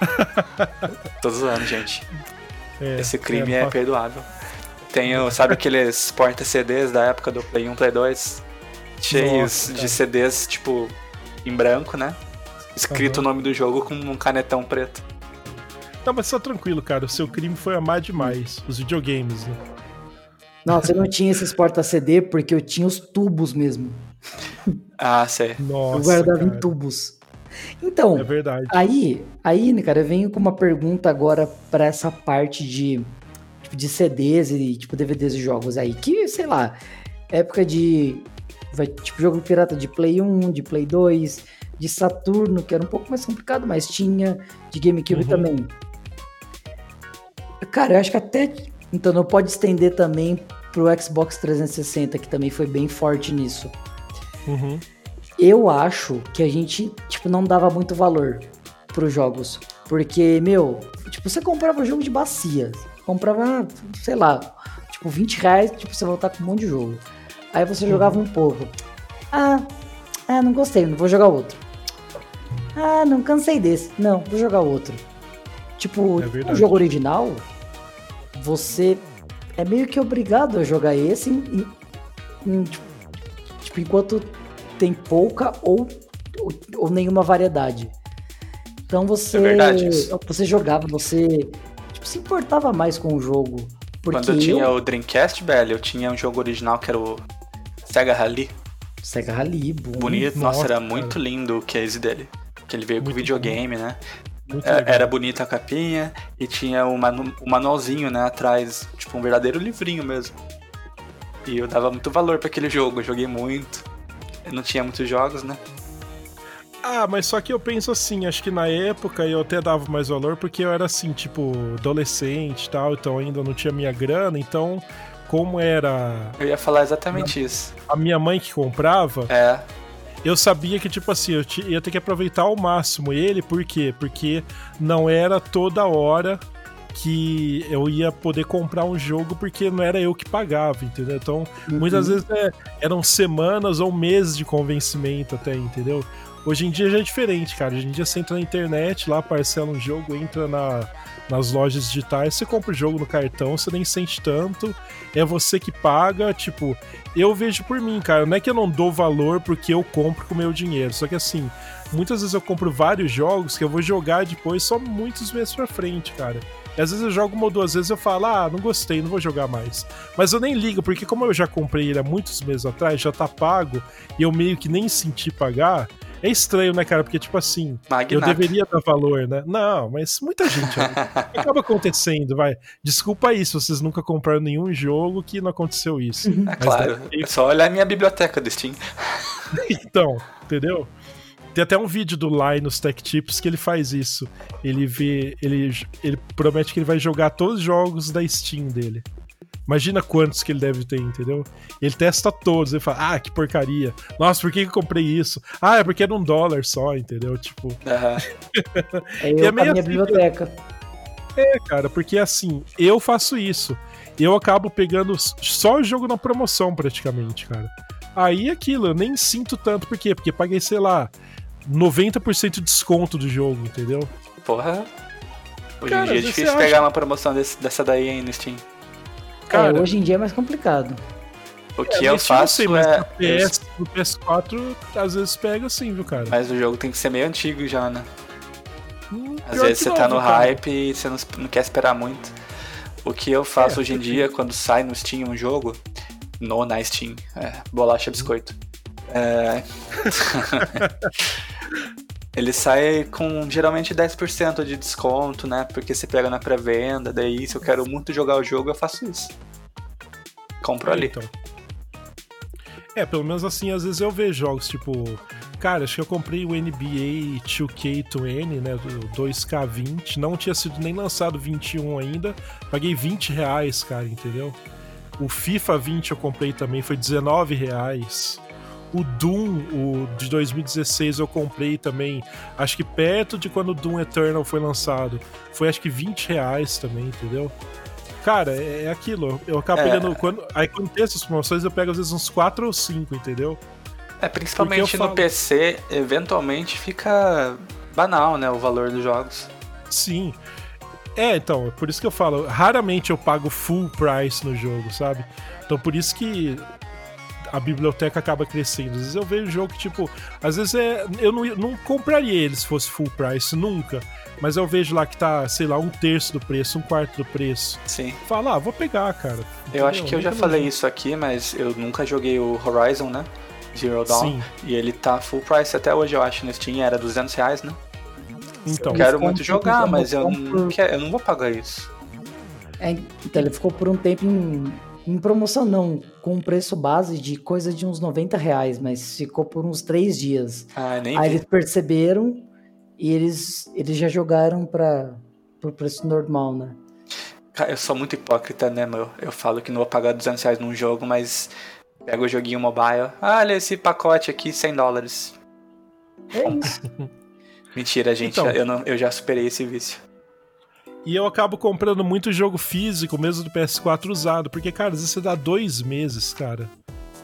(laughs) Tô zoando, gente. É, Esse crime é, é, perdoável. Tenho, sabe aqueles porta-CDs da época do Play 1, Play 2? Cheios Nossa, de CDs, tipo, em branco, né? Escrito Aham. o nome do jogo com um canetão preto. Não, mas só tranquilo, cara. O seu crime foi amar demais os videogames, né? Nossa, eu não tinha esses porta-CD porque eu tinha os tubos mesmo. Ah, sei. Nossa. eu guardava cara. em tubos. Então, É verdade. aí, aí, né, cara, eu venho com uma pergunta agora pra essa parte de, tipo, de CDs e tipo DVDs e jogos aí, que, sei lá, época de vai, tipo jogo pirata de Play 1, de Play 2, de Saturno, que era um pouco mais complicado, mas tinha, de GameCube Uhum. também. Cara, eu acho que até então não pode estender também pro Xbox 360, que também foi bem forte nisso. Uhum. Eu acho que a gente, tipo, não dava muito valor pros jogos. Porque, meu, tipo, você comprava jogo de bacia. Comprava, sei lá, tipo, 20 reais, tipo, você voltar com um monte de jogo. Aí você jogava um pouco. Ah, ah, não gostei, não vou jogar outro. Ah, não cansei desse. Não, vou jogar outro. Tipo, É um verdade. jogo original, você é meio que obrigado a jogar esse em- em- tipo, tipo, enquanto tem pouca ou, ou, ou nenhuma variedade. Então você, É você jogava, você tipo, se importava mais com o jogo. Porque Quando eu tinha eu, o Dreamcast, velho, eu tinha um jogo original que era o Sega Rally. Sega Rally, bom. Bonito. Nossa, Nossa, era cara. muito lindo o case dele. Que ele veio com Muito videogame, né? Muito É, legal. Era bonita a capinha e tinha o manu o manualzinho, né, atrás, tipo um verdadeiro livrinho mesmo. E eu dava muito valor pra aquele jogo, eu joguei muito. Eu não tinha muitos jogos, né? Ah, mas só que eu penso assim, acho que na época eu até dava mais valor porque eu era assim, tipo, adolescente e tal, então ainda não tinha minha grana, então como era Eu ia falar exatamente isso. a minha mãe que comprava, É, eu sabia que, tipo assim, eu ia ter que aproveitar ao máximo ele, por quê? Porque não era toda hora que eu ia poder comprar um jogo porque não era eu que pagava, entendeu? Então, uhum. muitas vezes é, eram semanas ou meses de convencimento até, entendeu? Hoje em dia já é diferente, cara. Hoje em dia você entra na internet, lá parcela um jogo, entra na, nas lojas digitais, você compra o jogo no cartão, você nem sente tanto, é você que paga, tipo, eu vejo por mim, cara, não é que eu não dou valor porque eu compro com o meu dinheiro, só que assim, muitas vezes eu compro vários jogos que eu vou jogar depois só muitos meses pra frente, cara. E às vezes eu jogo uma ou duas vezes eu falo, ah, não gostei, não vou jogar mais. Mas eu nem ligo, porque como eu já comprei ele há muitos meses atrás, já tá pago, e eu meio que nem senti pagar, é estranho, né, cara? Porque, tipo assim, Magnata. eu deveria dar valor, né? Não, mas muita gente (laughs) acaba acontecendo, vai. Desculpa aí se vocês nunca compraram nenhum jogo que não aconteceu isso. É claro, é só olhar a minha biblioteca do Steam. (laughs) então, entendeu? Tem até um vídeo do Linus Tech Tips que ele faz isso. Ele vê. Ele, ele promete que ele vai jogar todos os jogos da Steam dele. Imagina quantos que ele deve ter, entendeu? Ele testa todos, ele fala, ah, que porcaria. Nossa, por que eu comprei isso? Ah, é porque era um dólar só, entendeu? Tipo. Uhum. é eu é meio minha assim, biblioteca. É, cara, porque assim, eu faço isso. Eu acabo pegando só o jogo na promoção, praticamente, cara. Aí aquilo, eu nem sinto tanto, por quê? Porque paguei, sei lá, 90% de desconto do jogo, entendeu? Porra. Hoje Cara, em dia é difícil pegar acha... uma promoção desse, dessa daí aí no Steam. Cara, é, hoje em dia é mais complicado. O que é, eu faço sei, mas é. No, PS, no PS4, às vezes pega sim, viu, cara? Mas o jogo tem que ser meio antigo já, né? Hum, às vezes você tá no cara. hype e você não, não, quer esperar muito. O que eu faço é, hoje em dia, quando sai no Steam um jogo, no na Steam, é, bolacha biscoito. É... (laughs) (laughs) Ele sai com geralmente 10% de desconto, né? Porque você pega na pré-venda, daí se eu quero muito jogar o jogo, eu faço isso. Compro ali. Então. É, pelo menos assim, às vezes eu vejo jogos tipo. Cara, acho que eu comprei o NBA 2K20, né? Do 2K20. Não tinha sido nem lançado 21 ainda. Paguei 20 reais, cara, entendeu? O FIFA 20 eu comprei também, foi 19 reais. O Doom, o de 2016, eu comprei também, acho que perto de quando o Doom Eternal foi lançado. Foi acho que 20 reais também, entendeu? Cara, é, é aquilo. Eu acabo é. pegando. Quando, aí quando tem essas promoções, eu pego às vezes uns 4 ou 5, entendeu? É, principalmente no falo... PC, eventualmente fica banal, né? O valor dos jogos. Sim. É, então, é por isso que eu falo, raramente eu pago full price no jogo, sabe? Então por isso que a biblioteca acaba crescendo. Às vezes eu vejo jogo que, tipo, às vezes é. Eu não, não compraria ele se fosse full price, nunca. Mas eu vejo lá que tá, sei lá, um terço do preço, um quarto do preço. Sim. Fala, ah, vou pegar, cara. Entendeu? Eu acho que eu já falei isso aqui, mas eu nunca joguei o Horizon, né? Zero Dawn. Sim. E ele tá full price até hoje, eu acho, no Steam. Era 200 reais, né? Então, eu quero muito jogar, mas eu não, quero, eu não vou pagar isso. É, então ele ficou por um tempo em em promoção não, com um preço base de coisa de uns 90 reais, mas ficou por uns três dias. Ah, nem Aí vi. eles perceberam e eles, eles já jogaram para o preço normal, né? Eu sou muito hipócrita, né, meu? Eu falo que não vou pagar 200 reais num jogo, mas pego o joguinho mobile. Ah, olha esse pacote aqui, 100 dólares. É isso. (laughs) Mentira, gente, então, eu, não, eu já superei esse vício. E eu acabo comprando muito jogo físico, mesmo do PS4 usado, porque, cara, às vezes você dá dois meses, cara,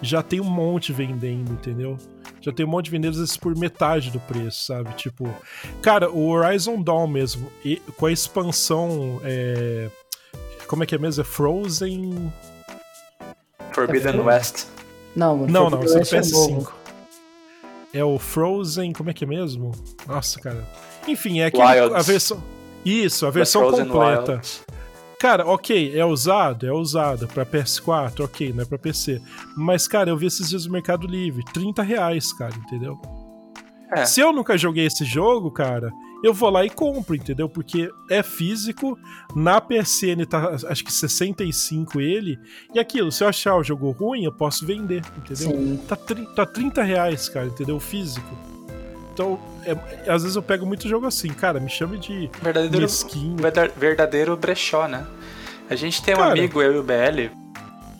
já tem um monte vendendo, entendeu? Já tem um monte vendendo, às vezes, por metade do preço, sabe? Tipo, cara, o Horizon Dawn mesmo, e, com a expansão. É, como é que é mesmo? É Frozen. Forbidden é West. Não, não, não, esse é o PS5. É, é o Frozen, como é que é mesmo? Nossa, cara. Enfim, é aquele, a versão. Isso, a versão completa. Cara, ok, é usado, é usado para PS4, ok, não é pra PC. Mas, cara, eu vi esses dias no Mercado Livre, 30 reais, cara, entendeu? É. Se eu nunca joguei esse jogo, cara, eu vou lá e compro, entendeu? Porque é físico, na PSN tá acho que 65 ele, e aquilo, se eu achar o jogo ruim, eu posso vender, entendeu? Sim. Tá, tá 30 reais, cara, entendeu? Físico. Então, é, às vezes eu pego muito jogo assim, cara, me chame de verdadeiro, mesquinho. Verdadeiro brechó, né? A gente tem um cara, amigo, eu e o BL,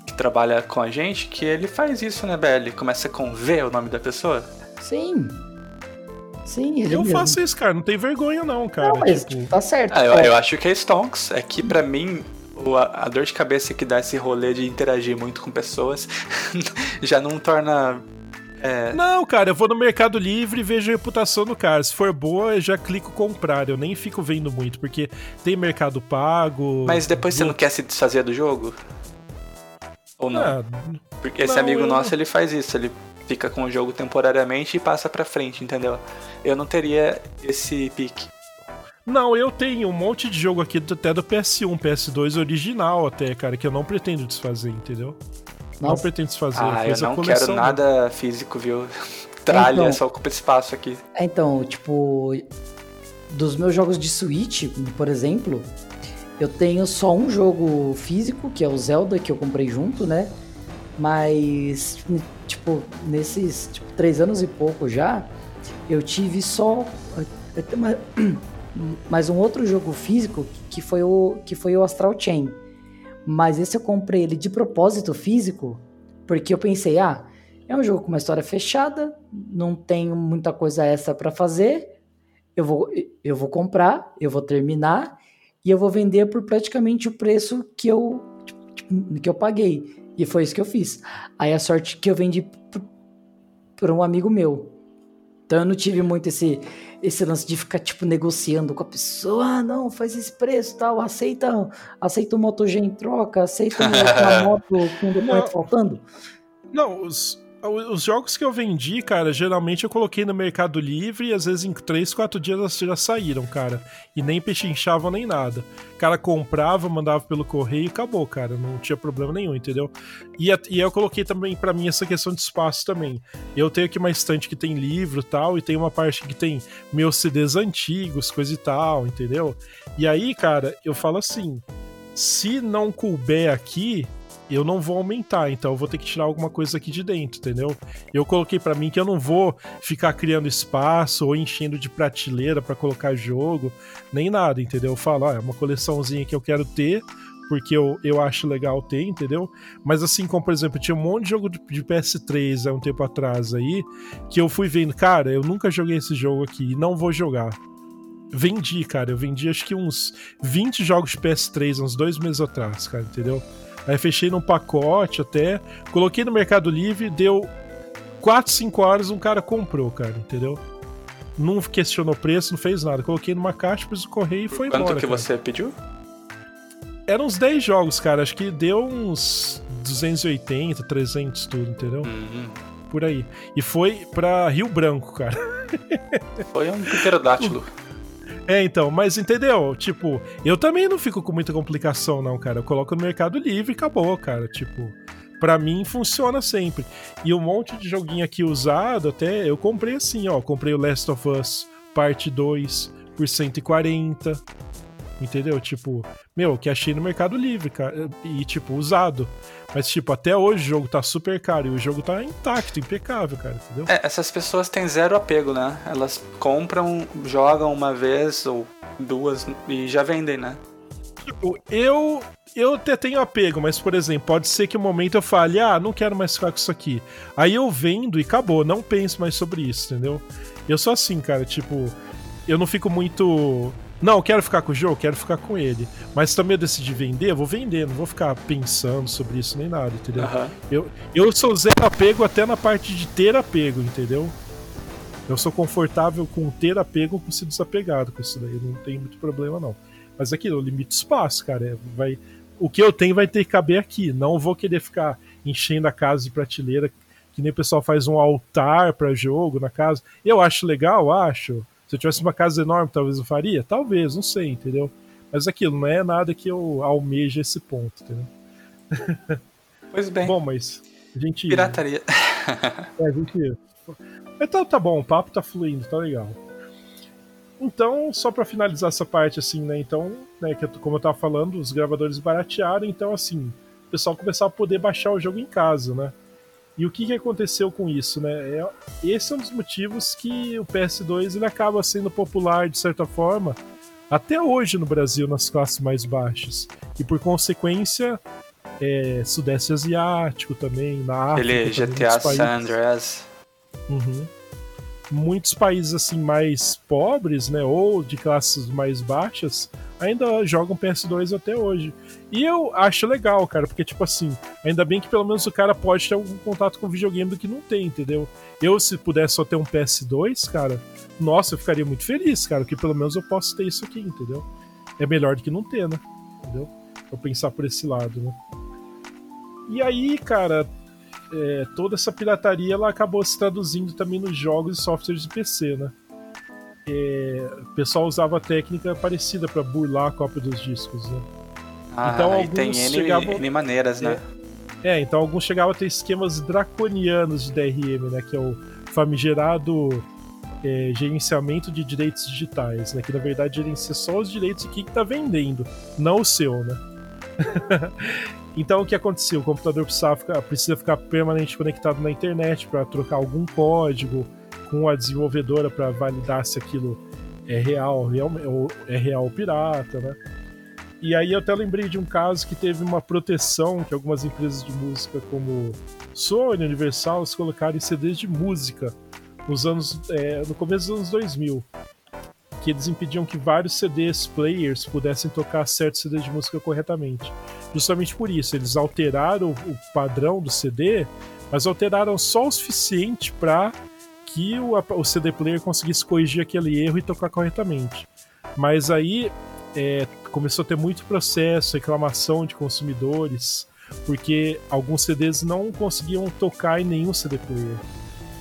que trabalha com a gente, que ele faz isso, né, BL? Começa com V o nome da pessoa. Sim. Sim, ele Eu mesmo. faço isso, cara. Não tem vergonha, não, cara. Não, mas tipo, tá certo. Ah, eu, eu acho que é Stonks. É que pra mim, a dor de cabeça que dá esse rolê de interagir muito com pessoas (laughs) já não torna. É, Não, cara, eu vou no Mercado Livre e vejo a reputação do cara. Se for boa, eu já clico comprar. Eu nem fico vendo muito, porque tem Mercado Pago. mas depois você não quer se desfazer do jogo? Ou não? Ah, Porque esse não, amigo eu- nosso, ele faz isso. Ele fica com o jogo temporariamente e passa pra frente, entendeu? Eu não teria esse pique. não, eu tenho um monte de jogo aqui até do PS1, PS2 original até, cara, que eu não pretendo desfazer, entendeu? Não Nossa. pretendo desfazer. Ah, eu não coleção quero nada físico, viu? (laughs) Tralha, Então. só ocupa espaço aqui. É, Então, tipo, dos meus jogos de Switch, por exemplo, eu tenho só um jogo físico, que é o Zelda, que eu comprei junto, né? Mas, tipo, nesses tipo, três anos e pouco já, eu tive só (clears throat) mais um outro jogo físico que foi o que foi o Astral Chain. Mas esse eu comprei ele de propósito físico, porque eu pensei, ah, é um jogo com uma história fechada, não tenho muita coisa extra pra fazer. Eu vou, eu vou comprar, eu vou terminar e eu vou vender por praticamente o preço que eu, tipo, que eu paguei. E foi isso que eu fiz. Aí a sorte que eu vendi p- por um amigo meu. Então eu não tive muito esse, esse lance de ficar, tipo, negociando com a pessoa. Ah, não, faz esse preço tal. Aceita, aceita o Moto G em troca, aceita uma (laughs) moto com o Não. documento faltando. Não, os, os jogos que eu vendi, cara, geralmente eu coloquei no Mercado Livre e às vezes em 3, 4 dias já saíram, cara. E nem pechinchavam nem nada. O cara comprava, mandava pelo correio e acabou, cara. Não tinha problema nenhum, entendeu? E, e eu coloquei também pra mim essa questão de espaço também. Eu tenho aqui uma estante que tem livro tal, e tem uma parte que tem meus CDs antigos, coisa e tal, entendeu? E aí, cara, eu falo assim: se não couber aqui, eu não vou aumentar, então eu vou ter que tirar alguma coisa aqui de dentro, entendeu? Eu coloquei pra mim que eu não vou ficar criando espaço ou enchendo de prateleira pra colocar jogo, nem nada, entendeu? Eu falo, ó, é uma coleçãozinha que eu quero ter, porque eu, eu acho legal ter, entendeu? Mas assim como, por exemplo, tinha um monte de jogo de, de PS3 há um tempo atrás aí, que eu fui vendo, cara, eu nunca joguei esse jogo aqui e não vou jogar. Vendi, cara, eu vendi acho que uns 20 jogos de PS3 uns dois meses atrás, cara, entendeu? Aí fechei num pacote até, coloquei no Mercado Livre, deu 4, 5 horas, um cara comprou, cara, entendeu? Não questionou preço, não fez nada. Coloquei numa caixa, pus o correio e foi Quanto embora. que cara. você pediu? Eram uns 10 jogos, cara. Acho que deu uns 280, 300 tudo, entendeu? Uhum. Por aí. E foi pra Rio Branco, cara. Foi um pterodátilo. (laughs) É, então, mas entendeu? Tipo, eu também não fico com muita complicação, não, cara. Eu coloco no Mercado Livre e acabou, cara. Tipo, pra mim funciona sempre. E um monte de joguinho aqui usado, até eu comprei assim, ó. Comprei o Last of Us Parte 2 por 140. Entendeu? Tipo, meu, que achei no Mercado Livre, cara. E, tipo, usado. Mas, tipo, até hoje o jogo tá super caro e o jogo tá intacto, impecável, cara, entendeu? É, essas pessoas têm zero apego, né? Elas compram, jogam uma vez ou duas e já vendem, né? Tipo, eu eu até tenho apego, mas por exemplo, pode ser que um momento eu fale, ah, não quero mais ficar com isso aqui. Aí eu vendo e acabou, não penso mais sobre isso, entendeu? Eu sou assim, cara, tipo, eu não fico muito. Não, eu quero ficar com o jogo, quero ficar com ele. Mas também eu decidi vender, eu vou vender, não vou ficar pensando sobre isso nem nada, entendeu? Aham. Eu, eu sou zero apego até na parte de ter apego, entendeu? Eu sou confortável com ter apego com ser desapegado com isso daí, não tem muito problema não. Mas aqui, eu limito espaço, cara. é, vai, o que eu tenho vai ter que caber aqui. Não vou querer ficar enchendo a casa de prateleira, que nem o pessoal faz um altar para jogo na casa. Eu acho legal, acho. Se eu tivesse uma casa enorme, talvez eu faria? Talvez, não sei, entendeu? Mas aquilo não é nada que eu almeje esse ponto, entendeu? (laughs) Pois bem, Bom, mas a gente. pirataria. (laughs) É, a gente. Então tá bom, o papo tá fluindo, tá legal. Então, só pra finalizar essa parte, assim, né? Então, né, que como eu tava falando, os gravadores baratearam, então, assim, o pessoal começou a poder baixar o jogo em casa, né? E o que, que aconteceu com isso, né? É, esse é um dos motivos que o PS2 ele acaba sendo popular, de certa forma, até hoje no Brasil, nas classes mais baixas. E por consequência, é, Sudeste Asiático também, na África. Também, GTA. San Andreas. Uhum. Muitos países assim mais pobres, né, ou de classes mais baixas, ainda jogam PS2 até hoje. E eu acho legal, cara, porque tipo assim, ainda bem que pelo menos o cara pode ter algum contato com videogame do que não tem, entendeu? Eu se pudesse só ter um PS2, cara, nossa, eu ficaria muito feliz, cara, porque pelo menos eu posso ter isso aqui, entendeu? É melhor do que não ter, né? Entendeu? Vou pensar por esse lado, né? E aí, cara, é, toda essa pirataria ela acabou se traduzindo também nos jogos e softwares de PC, né? É, o pessoal usava técnica parecida para burlar a cópia dos discos, né? Ah, então, alguns tem N, chegavam... N maneiras, né? É, é, então alguns chegavam a ter esquemas draconianos de DRM, né? Que é o famigerado é, gerenciamento de direitos digitais, né? Que na verdade gerencia só os direitos de quem está vendendo, não o seu, né? (laughs) então o que aconteceu? O computador precisa ficar, precisa ficar permanentemente conectado na internet para trocar algum código com a desenvolvedora para validar se aquilo é real, real é real ou pirata, né? E aí eu até lembrei de um caso que teve uma proteção que algumas empresas de música como Sony, Universal, colocaram em CDs de música nos anos, é, no começo dos anos 2000 que eles impediam que vários CDs players pudessem tocar certos CDs de música corretamente. Justamente por isso, eles alteraram o padrão do CD, mas alteraram só o suficiente para que o, o, CD player conseguisse corrigir aquele erro e tocar corretamente. Mas aí é, começou a ter muito processo, reclamação de consumidores, porque alguns CDs não conseguiam tocar em nenhum CD player.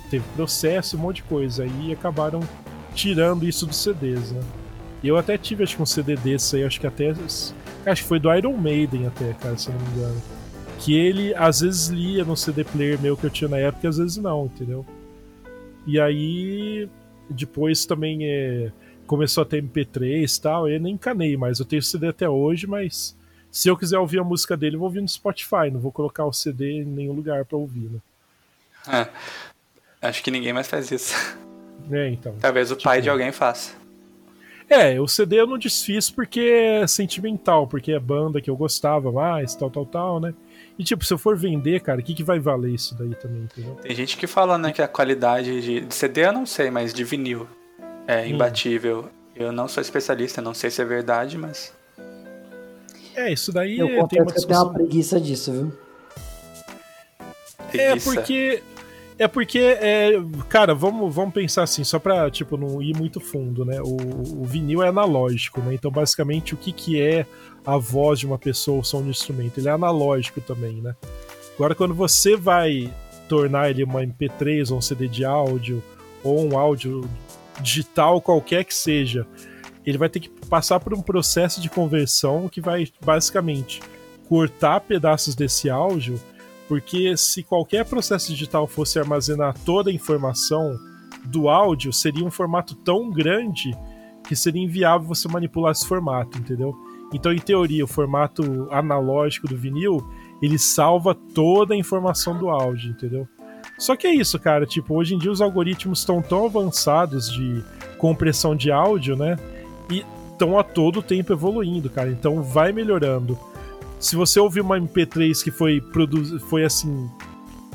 Teve processo, um monte de coisa, aí acabaram tirando isso dos CDs, né? Eu até tive, acho um CD desse aí, acho que até. Acho que foi do Iron Maiden até, cara, se eu não me engano. Que ele às vezes lia no CD player meu que eu tinha na época e às vezes não, entendeu? E aí. Depois também é, começou a ter MP3 e tal, eu nem encanei mais. Eu tenho CD até hoje, mas se eu quiser ouvir a música dele, eu vou ouvir no Spotify, não vou colocar o CD em nenhum lugar para ouvir, né? É, acho que ninguém mais faz isso. É, então. Talvez o tipo, pai de alguém faça. É, o CD eu não desfiz porque é sentimental, porque é banda que eu gostava mais, tal, tal, tal, né? E tipo, se eu for vender, cara, o que, que vai valer isso daí também, entendeu? Tem gente que fala, né, que a qualidade de, de CD eu não sei, mas de vinil é hum. imbatível. Hum. Eu não sou especialista, não sei se é verdade, mas. É, isso daí eu tem uma discussão... que eu tenho uma preguiça disso, viu? É, porque é porque, é, cara, vamos, vamos pensar assim, só pra, tipo, não ir muito fundo, né? O, o vinil é analógico, né? Então, basicamente, o que, que é a voz de uma pessoa ou som de instrumento? Ele é analógico também, né? Agora, quando você vai tornar ele uma MP3 ou um CD de áudio, ou um áudio digital, qualquer que seja, ele vai ter que passar por um processo de conversão que vai, basicamente, cortar pedaços desse áudio porque se qualquer processo digital fosse armazenar toda a informação do áudio, seria um formato tão grande que seria inviável você manipular esse formato, entendeu? Então, em teoria, o formato analógico do vinil, ele salva toda a informação do áudio, entendeu? Só que é isso, cara, tipo, hoje em dia os algoritmos estão tão avançados de compressão de áudio, né? E estão a todo tempo evoluindo, cara. Então vai melhorando se você ouvir uma MP3 que foi, produ foi assim,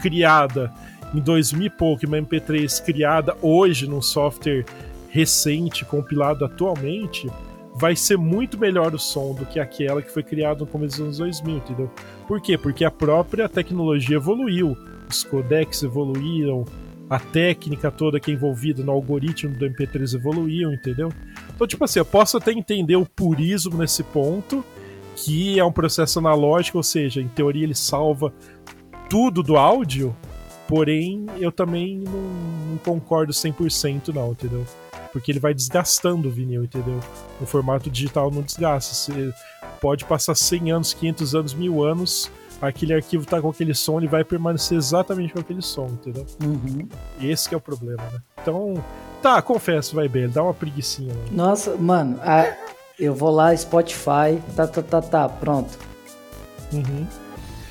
criada em 2000 e pouco, uma MP3 criada hoje num software recente, compilado atualmente, vai ser muito melhor o som do que aquela que foi criada no começo dos anos 2000, entendeu? Por quê? Porque a própria tecnologia evoluiu, os codecs evoluíram, a técnica toda que é envolvida no algoritmo do MP3 evoluiu, entendeu? Então, tipo assim, eu posso até entender o purismo nesse ponto, que é um processo analógico, ou seja, em teoria ele salva tudo do áudio, porém eu também não, não concordo 100% não, entendeu? Porque ele vai desgastando o vinil, entendeu? No formato digital não desgasta. Você pode passar 100 anos, 500 anos, mil anos, aquele arquivo tá com aquele som, ele vai permanecer exatamente com aquele som, entendeu? Uhum. Esse é o problema, né? Então, tá, confesso, vai bem, dá uma preguicinha. Né? Nossa, mano, a, eu vou lá, Spotify, tá, tá, tá, tá, pronto. Uhum.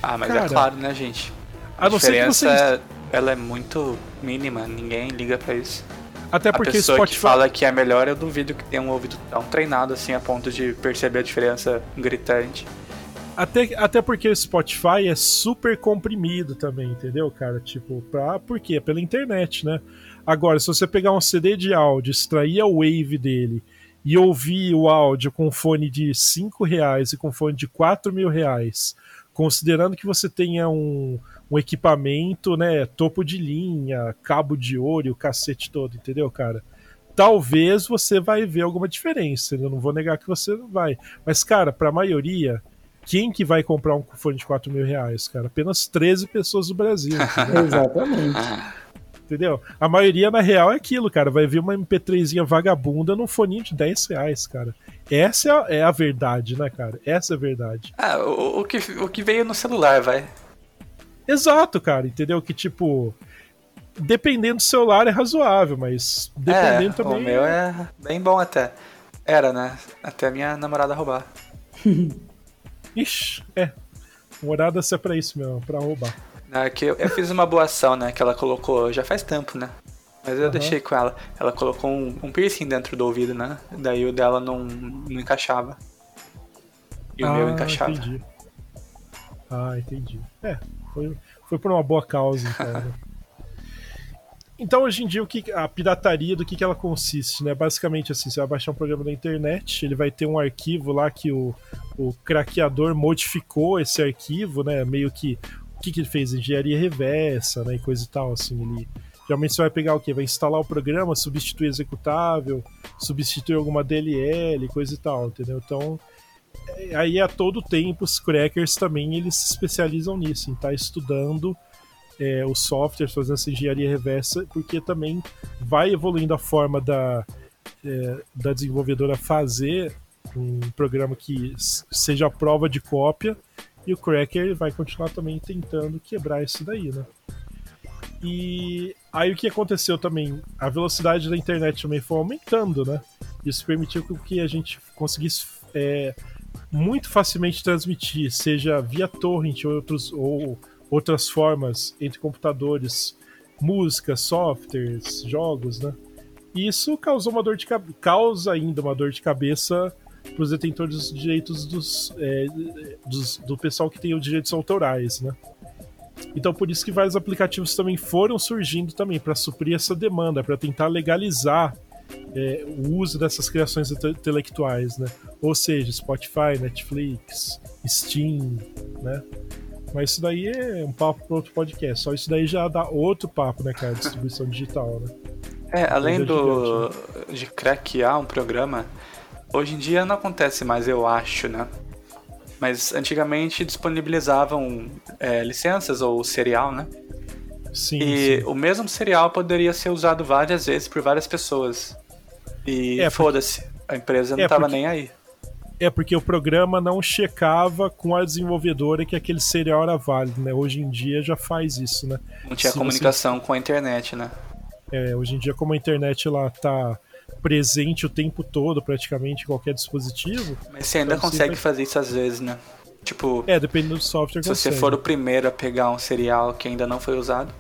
Ah, mas é Cara, é claro, né, gente? A, a diferença, vocês... ela é muito mínima, ninguém liga para isso. Até porque a pessoa Spotify... que fala que é melhor, eu duvido que tenha um ouvido tão treinado assim a ponto de perceber a diferença gritante. Até, até porque o Spotify é super comprimido também, entendeu, cara? Tipo, pra, por quê? Pela internet, né? Agora, se você pegar um CD de áudio, extrair a wave dele e ouvir o áudio com fone de 5 reais e com fone de 4 mil reais, considerando que você tenha um, um equipamento, né, topo de linha, cabo de ouro e o cacete todo, entendeu, cara? Talvez você vai ver alguma diferença, eu não vou negar que você não vai. Mas, cara, pra maioria, quem que vai comprar um fone de 4 mil reais, cara? Apenas 13 pessoas do Brasil. (laughs) Exatamente. (laughs) Entendeu? A maioria, na real, é aquilo, cara. Vai vir uma MP3zinha vagabunda num foninho de 10 reais, cara. Essa é a, é a verdade, né, cara? Essa é a verdade. Ah, o, o, que, o que veio no celular, vai. Exato, cara. Entendeu? Que tipo. Dependendo do celular é razoável, mas dependendo é, também. O meu é bem bom até. Era, né? Até minha namorada roubar. (laughs) Ixi, é. Morada é pra isso mesmo, pra roubar. É que eu, eu, fiz uma boa ação, né? Que ela colocou já faz tempo, né? Mas eu uhum. deixei com ela. Ela colocou um, um, piercing dentro do ouvido, né? Daí o dela não, não encaixava. E o ah, meu encaixava. Entendi. Ah, entendi. É, foi, foi por uma boa causa, então. Né? (laughs) Então, hoje em dia, o que a pirataria, do que, que ela consiste, né? Basicamente, assim, você vai baixar um programa da internet, ele vai ter um arquivo lá que o, o craqueador modificou esse arquivo, né? Meio que o que, que ele fez? Engenharia reversa, né? E coisa e tal, assim, ele geralmente você vai pegar o que? Vai instalar o programa, substituir executável, substituir alguma DLL, coisa e tal, entendeu? Então, é, aí a todo tempo os crackers também eles se especializam nisso, em estar tá estudando é, os softwares, fazendo essa engenharia reversa, porque também vai evoluindo a forma da, é, da desenvolvedora fazer um programa que seja a prova de cópia e o cracker vai continuar também tentando quebrar isso daí, né? E aí o que aconteceu também? A velocidade da internet também foi aumentando, né? Isso permitiu que a gente conseguisse é, muito facilmente transmitir, seja via torrent ou outros, ou outras formas entre computadores, música, softwares, jogos, né? E isso causou uma dor de causa ainda uma dor de cabeça para os detentores dos direitos dos, é, dos, do pessoal que tem os direitos autorais, né? Então por isso que vários aplicativos também foram surgindo também para suprir essa demanda, para tentar legalizar é, o uso dessas criações intelectuais, né? Ou seja, Spotify, Netflix, Steam, né? Mas isso daí é um papo para outro podcast. Só isso daí já dá outro papo, né, cara? Distribuição digital, né? É, além do de craquear um programa, hoje em dia não acontece mais, eu acho, né? Mas antigamente disponibilizavam é, licenças ou serial, né? Sim, e sim. o mesmo serial poderia ser usado várias vezes por várias pessoas. E é, foda-se, a empresa não é, tava nem aí. É porque o programa não checava com a desenvolvedora que aquele serial era válido, né? Hoje em dia já faz isso, né? Não tinha Se comunicação você... com a internet, né? É, hoje em dia como a internet lá tá presente o tempo todo, praticamente, em qualquer dispositivo. Mas você ainda então consegue você... fazer isso às vezes, né? Tipo. É, dependendo do software. Se consegue. você for o primeiro a pegar um serial que ainda não foi usado.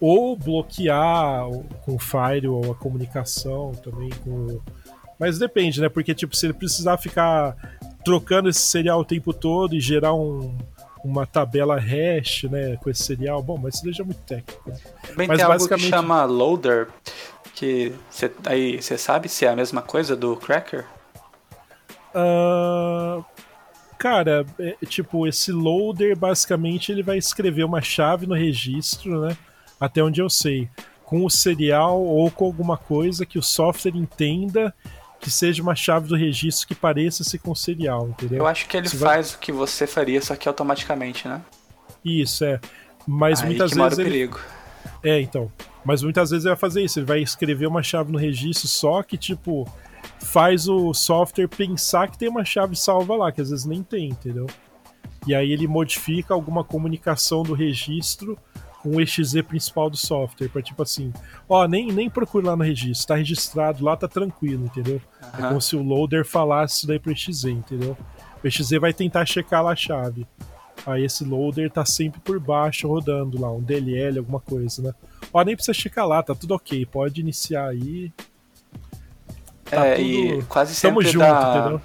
Ou bloquear com o firewall a comunicação também com mas depende, né? Porque, tipo, se ele precisar ficar trocando esse serial o tempo todo e gerar um, uma tabela hash, né, com esse serial, bom, mas isso deixa muito técnico. Né? Também mas tem basicamente... algo que chama loader, que cê, aí você sabe se é a mesma coisa do cracker? Uh, cara, é, tipo, esse loader, basicamente, ele vai escrever uma chave no registro, né, até onde eu sei, com o serial ou com alguma coisa que o software entenda que seja uma chave do registro que pareça ser com serial, entendeu? Eu acho que ele faz vai... o que você faria, só que automaticamente, né? Isso, é. Mas Aí muitas que vezes. Mora ele... o perigo. É, então. Mas muitas vezes ele vai fazer isso, ele vai escrever uma chave no registro só que, tipo, faz o software pensar que tem uma chave salva lá, que às vezes nem tem, entendeu? E aí ele modifica alguma comunicação do registro com o exe principal do software, para tipo assim, ó, nem, nem procure lá no registro, tá registrado lá, tá tranquilo, entendeu? Uhum. É como se o loader falasse isso daí pro exe, entendeu? O exe vai tentar checar lá a chave. Aí esse loader tá sempre por baixo rodando lá, um DLL, alguma coisa, né? Ó, nem precisa checar lá, tá tudo ok, pode iniciar aí. Tá é, tudo... e quase sempre Tamo junto, dá... entendeu?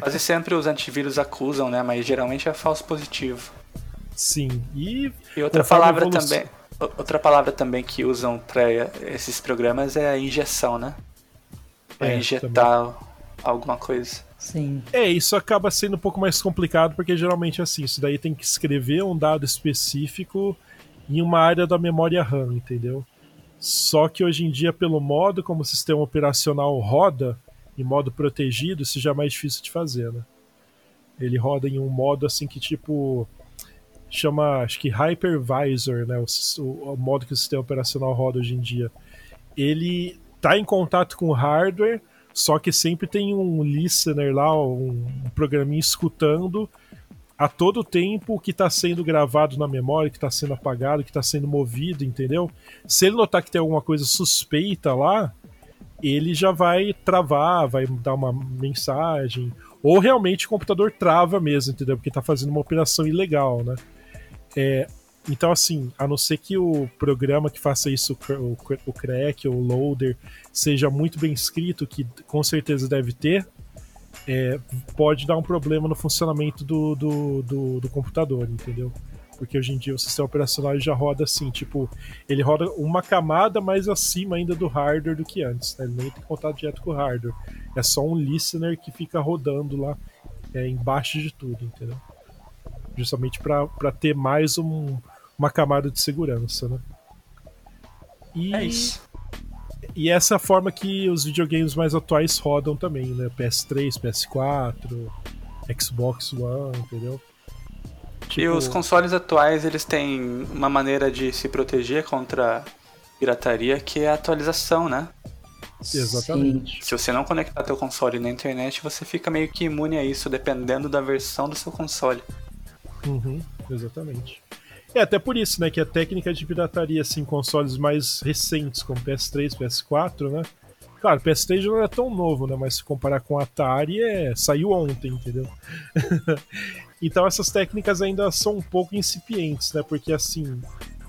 Quase sempre os antivírus acusam, né? Mas geralmente é falso positivo. Sim. E, e outra palavra também. Outra palavra também que usam para esses programas é a injeção, né? Pra é, injetar também. alguma coisa. Sim. É, isso acaba sendo um pouco mais complicado, porque geralmente é assim, isso daí tem que escrever um dado específico em uma área da memória RAM, entendeu? Só que hoje em dia, pelo modo como o sistema operacional roda, em modo protegido, isso já é mais difícil de fazer, né? Ele roda em um modo assim que tipo chama, acho que hypervisor, né, o, o, modo que o sistema operacional roda hoje em dia. Ele tá em contato com o hardware, só que sempre tem um listener lá, um, um programinha escutando a todo tempo que está sendo gravado na memória, que está sendo apagado, que está sendo movido, entendeu? Se ele notar que tem alguma coisa suspeita lá, ele já vai travar, vai dar uma mensagem, ou realmente o computador trava mesmo, entendeu? Porque está fazendo uma operação ilegal, né? É, então, assim, a não ser que o programa que faça isso, o, o crack ou o loader, seja muito bem escrito, que com certeza deve ter, é, pode dar um problema no funcionamento do, do, do, do, computador, entendeu? Porque hoje em dia o sistema operacional já roda assim, tipo, ele roda uma camada mais acima ainda do hardware do que antes, né? Ele nem tem contato direto com o hardware. É só um listener que fica rodando lá é, embaixo de tudo, entendeu? Justamente para ter mais um, uma camada de segurança, né? E... É isso. E essa é a forma que os videogames mais atuais rodam também, né? PS3, PS4, Xbox One, entendeu? Tipo... E os consoles atuais, eles têm uma maneira de se proteger contra pirataria que é a atualização, né? Exatamente. Sim. Se você não conectar teu console na internet, você fica meio que imune a isso, dependendo da versão do seu console. Uhum, exatamente. É até por isso, né, que a técnica de pirataria assim, consoles mais recentes, como PS3, PS4, né? Claro, PS3 já não é tão novo, né? Mas se comparar com a Atari, é... saiu ontem, entendeu? (laughs) então essas técnicas ainda são um pouco incipientes, né? Porque assim,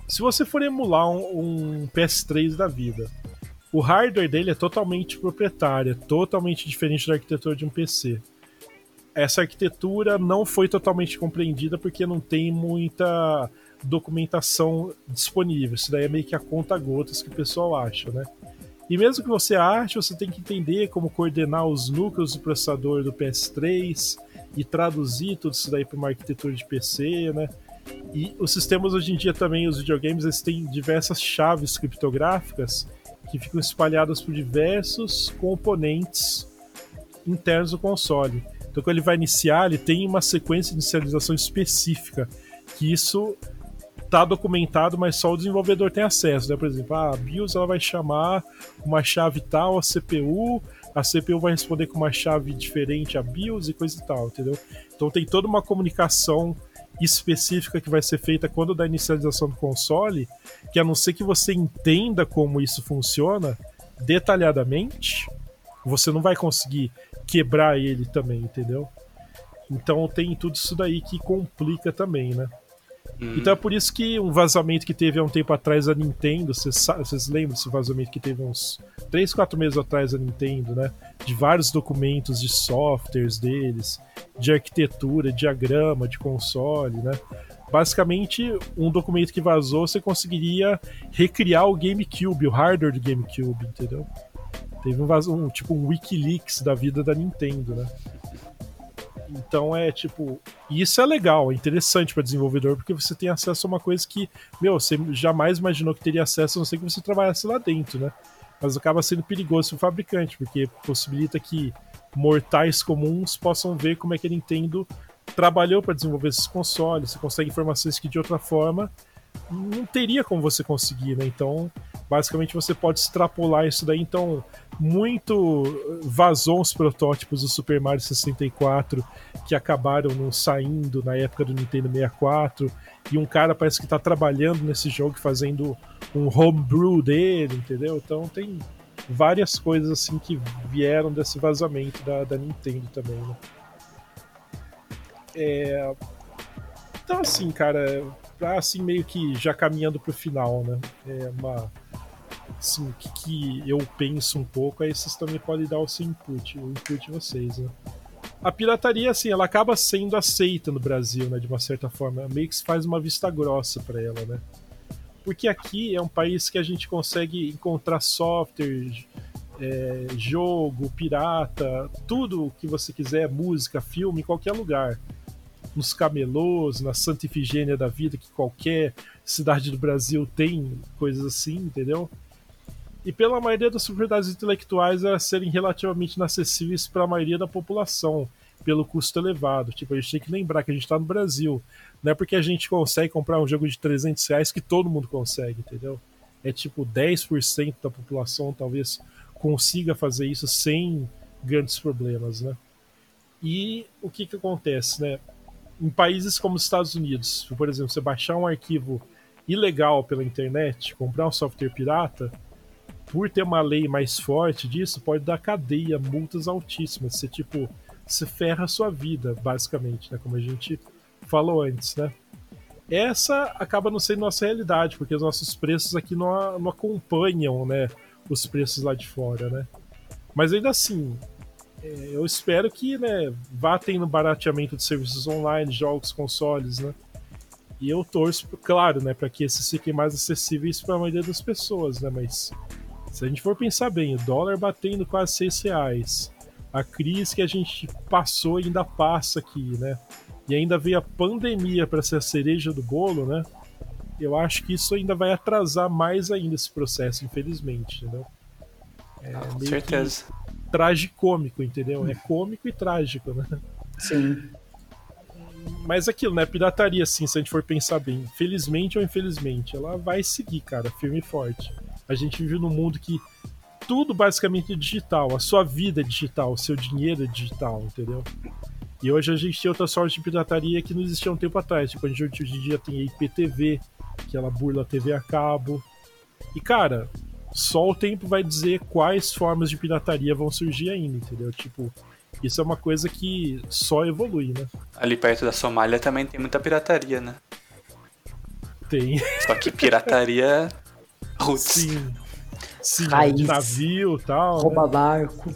se você for emular um, um PS3 da vida, o hardware dele é totalmente proprietário, é totalmente diferente da arquitetura de um PC essa arquitetura não foi totalmente compreendida porque não tem muita documentação disponível. Isso daí é meio que a conta gotas que o pessoal acha, né? E mesmo que você ache, você tem que entender como coordenar os núcleos do processador do PS3 e traduzir tudo isso daí para uma arquitetura de PC, né? E os sistemas hoje em dia também, os videogames, eles têm diversas chaves criptográficas que ficam espalhadas por diversos componentes internos do console. Então, quando ele vai iniciar, ele tem uma sequência de inicialização específica, que isso está documentado, mas só o desenvolvedor tem acesso. Né? Por exemplo, a BIOS ela vai chamar uma chave tal a CPU, a CPU vai responder com uma chave diferente a BIOS e coisa e tal, entendeu? Então tem toda uma comunicação específica que vai ser feita quando da inicialização do console, que a não ser que você entenda como isso funciona detalhadamente, você não vai conseguir quebrar ele também, entendeu? Então tem tudo isso daí que complica também, né? Hum. Então é por isso que um vazamento que teve há um tempo atrás a Nintendo, vocês lembram desse vazamento que teve uns 3, 4 meses atrás a Nintendo, né? De vários documentos de softwares deles, de arquitetura, diagrama de console, né? Basicamente, um documento que vazou, você conseguiria recriar o GameCube, o hardware do GameCube, entendeu? Teve um, um tipo um Wikileaks da vida da Nintendo, né? Então é tipo. Isso é legal, é interessante para desenvolvedor, porque você tem acesso a uma coisa que, meu, você jamais imaginou que teria acesso, a não ser que você trabalhasse lá dentro, né? Mas acaba sendo perigoso para o fabricante, porque possibilita que mortais comuns possam ver como é que a Nintendo trabalhou para desenvolver esses consoles. Você consegue informações que de outra forma não teria como você conseguir, né? Então, basicamente você pode extrapolar isso daí. Então, muito vazou os protótipos do Super Mario 64 que acabaram não saindo na época do Nintendo 64 e um cara parece que está trabalhando nesse jogo fazendo um homebrew dele, entendeu? Então tem várias coisas assim que vieram desse vazamento da, da Nintendo também, né? É... Então assim, cara, assim meio que já caminhando pro final, né? É uma assim, o que, que, eu penso um pouco, aí vocês também podem dar o seu input, o input de vocês, né? A pirataria, assim, ela acaba sendo aceita no Brasil, né, de uma certa forma, meio que se faz uma vista grossa para ela, né? Porque aqui é um país que a gente consegue encontrar software, é, jogo, pirata, tudo que você quiser, música, filme, em qualquer lugar. Nos camelôs, na Santa Ifigênia da vida, que qualquer cidade do Brasil tem coisas assim, entendeu? E pela maioria das propriedades intelectuais elas serem relativamente inacessíveis para a maioria da população, pelo custo elevado. Tipo, a gente tem que lembrar que a gente está no Brasil. Não é porque a gente consegue comprar um jogo de 300 reais que todo mundo consegue, entendeu? É tipo 10% da população talvez consiga fazer isso sem grandes problemas, né? E o que que acontece, né? Em países como os Estados Unidos, por exemplo, você baixar um arquivo ilegal pela internet, comprar um software pirata, por ter uma lei mais forte disso, pode dar cadeia, multas altíssimas. Você, tipo, se ferra a sua vida, basicamente, né? Como a gente falou antes, né? Essa acaba não sendo nossa realidade, porque os nossos preços aqui não, não acompanham, né? os preços lá de fora, né? Mas ainda assim, eu espero que né, vá tendo barateamento de serviços online, jogos, consoles, né? E eu torço, claro, né, para que esses fiquem mais acessíveis para a maioria das pessoas, né? Mas se a gente for pensar bem, o dólar batendo quase 6 reais, a crise que a gente passou e ainda passa aqui, né? E ainda veio a pandemia para ser a cereja do bolo, né? eu acho que isso ainda vai atrasar mais ainda esse processo, infelizmente, entendeu? É ah, com certeza. Tragicômico, entendeu? É cômico e trágico, né? Sim. Mas aquilo, né? Pirataria, assim, se a gente for pensar bem, felizmente ou infelizmente, ela vai seguir, cara, firme e forte. A gente vive num mundo que tudo basicamente é digital, a sua vida é digital, o seu dinheiro é digital, entendeu? E hoje a gente tem outra sorte de pirataria que não existia um tempo atrás. Tipo, a gente hoje em dia tem a IPTV, que ela burla a TV a cabo. E cara, só o tempo vai dizer quais formas de pirataria vão surgir ainda, entendeu? Tipo, isso é uma coisa que só evolui, né? Ali perto da Somália também tem muita pirataria, né? Tem. Só que pirataria roots. Sim. Sim, Raiz. de navio e tal. Rouba né? barco.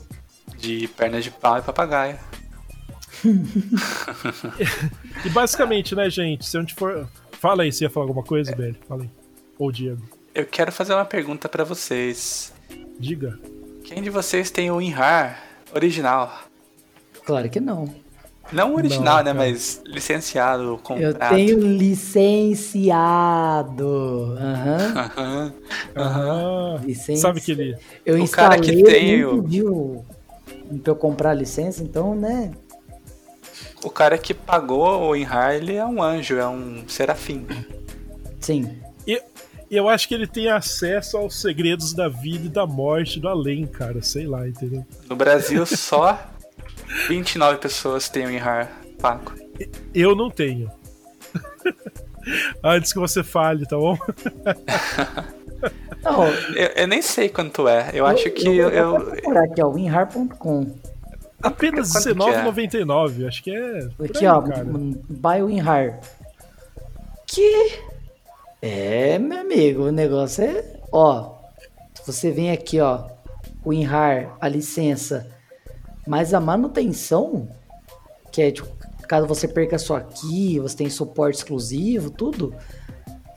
De perna de pau e papagaio. (laughs) e basicamente, né, gente, se a gente for Fala aí, se ia falar alguma coisa, é. Fala aí. Ou Diego. Eu quero fazer uma pergunta para vocês. Diga. Quem de vocês tem o WinRAR original? Claro que não. Não original, não, né? Mas licenciado, comprado. Eu tenho licenciado. Aham. Aham. Aham. Sabe que ele... Eu o cara que tem o... pediu pra eu comprar a licença, então, né? o cara que pagou o Inhar, ele é um anjo, é um serafim. Sim. E eu acho que ele tem acesso aos segredos da vida e da morte do além, cara. Sei lá, entendeu? No Brasil, só (laughs) 29 pessoas têm o Inhar pago. Eu não tenho. (laughs) Antes que você fale, tá bom? Não, (laughs) eu, eu, nem sei quanto é. Eu, eu acho que eu. eu, eu... procurar aqui, ó, winrar.com. Apenas R$19,99, é? acho que é. Aqui, aí, ó, Buy WinRAR. Que. É, meu amigo, o negócio é. Ó, você vem aqui, ó, o WinRAR, a licença, mas a manutenção, que é tipo, caso você perca sua key, você tem suporte exclusivo, tudo,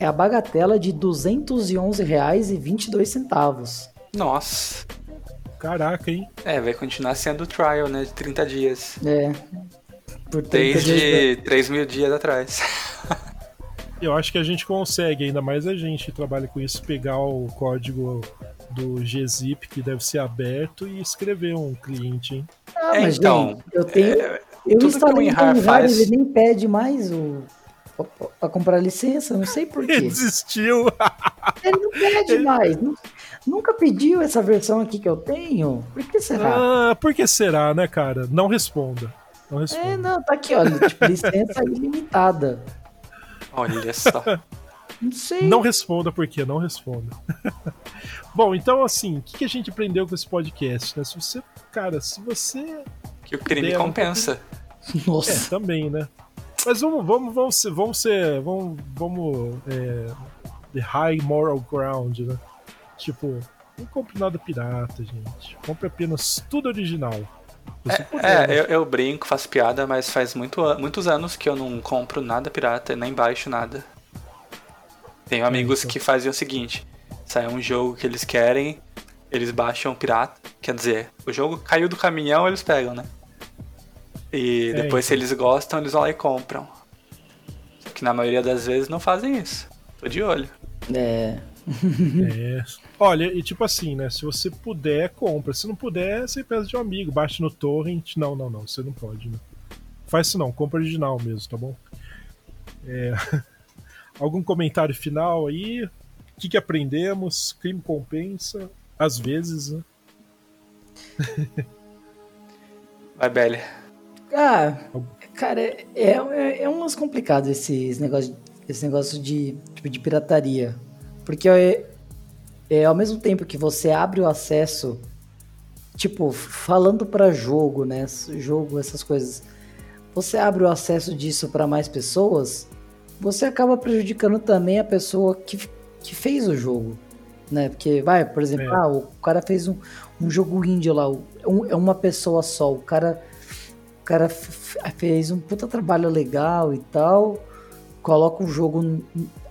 é a bagatela de R$ 211,22. Nossa. Caraca, hein? É, vai continuar sendo o trial, né? De 30 dias. É. Por 30 Desde dias... 3 mil dias atrás. (laughs) Eu acho que a gente consegue, ainda mais a gente que trabalha com isso, pegar o código do gzip, que deve ser aberto, e escrever um cliente, hein? Ah, mas então, eu tenho. É, eu instalei o WinRAR faz... ele nem pede mais o pra comprar licença, não sei porquê. (laughs) Ele desistiu. Ele não pede ele... mais. Nunca pediu essa versão aqui que eu tenho? Por que será? Ah, por que será, né, cara? Não responda. Não é, responda. É, não, tá aqui, olha, tipo, licença ilimitada. Olha só. (laughs) Não sei. Não responda por quê, não responda. (laughs) Bom, então assim, o que, que, a gente aprendeu com esse podcast, né? Se você, cara, se você. Que o crime compensa. Nossa. É, também, né? Mas vamos, vamos, vamos ser, vamos ser, vamos, vamos é, the high moral ground, né? Tipo, não compre nada pirata, gente. Compre apenas tudo original. É, é eu, eu, brinco, faço piada, mas faz muito, muitos anos que eu não compro nada pirata, nem baixo nada. Tenho amigos que fazem o seguinte: sai um jogo que eles querem, eles baixam pirata. Quer dizer, o jogo caiu do caminhão, eles pegam, né? E É, depois, se então. eles gostam, eles vão lá e compram. Só que na maioria das vezes não fazem isso. Tô de olho. É. (laughs) É. Olha, e tipo assim, né? Se você puder, compra. Se não puder, você peça de um amigo, baixe no torrent. Não, não, não, você não pode, né? Faz isso não, compra original mesmo, tá bom? É, (laughs) Algum comentário final aí? O que, que aprendemos? Crime compensa? Às vezes, né? (laughs) Vai, Belly. Ah, cara, é, é, é umas complicados esses negócios, esse negócio de, tipo, de pirataria. Porque é, é ao mesmo tempo que você abre o acesso, tipo, falando pra jogo, né? Jogo, essas coisas. Você abre o acesso disso pra mais pessoas, você acaba prejudicando também a pessoa que, que fez o jogo. Né? Porque, vai, por exemplo, É. ah, o cara fez um, um jogo indie lá, um- é uma pessoa só, o cara o cara fez um puta trabalho legal e tal, coloca o jogo num,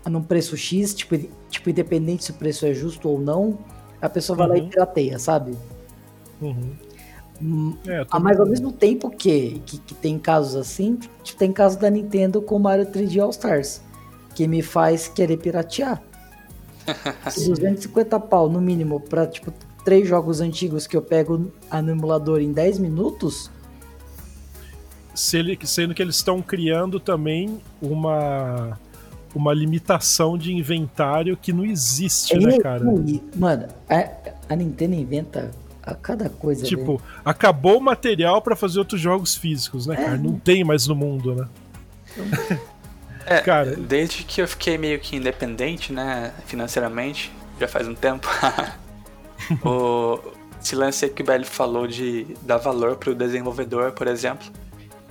num preço X, tipo, tipo, independente se o preço é justo ou não, a pessoa vai lá e Uhum. pirateia, sabe? Uhum. Hum, É, Ah, mas ao mesmo tempo que, que, que tem casos assim, tipo, tem casos da Nintendo com Mario 3D All Stars, que me faz querer piratear. (laughs) 250 pau no mínimo pra, tipo, três jogos antigos que eu pego no emulador em 10 minutos, se ele- sendo que eles estão criando também uma uma limitação de inventário que não existe, né, cara? E, Mano, a, a Nintendo inventa a cada coisa. velho. Tipo, acabou o material pra fazer outros jogos físicos, né, cara? Não tem mais no mundo, né? É, Cara- desde que eu fiquei meio que independente, né, financeiramente, já faz um tempo, (laughs) o, esse lance que o Belly falou de dar valor pro desenvolvedor, por exemplo,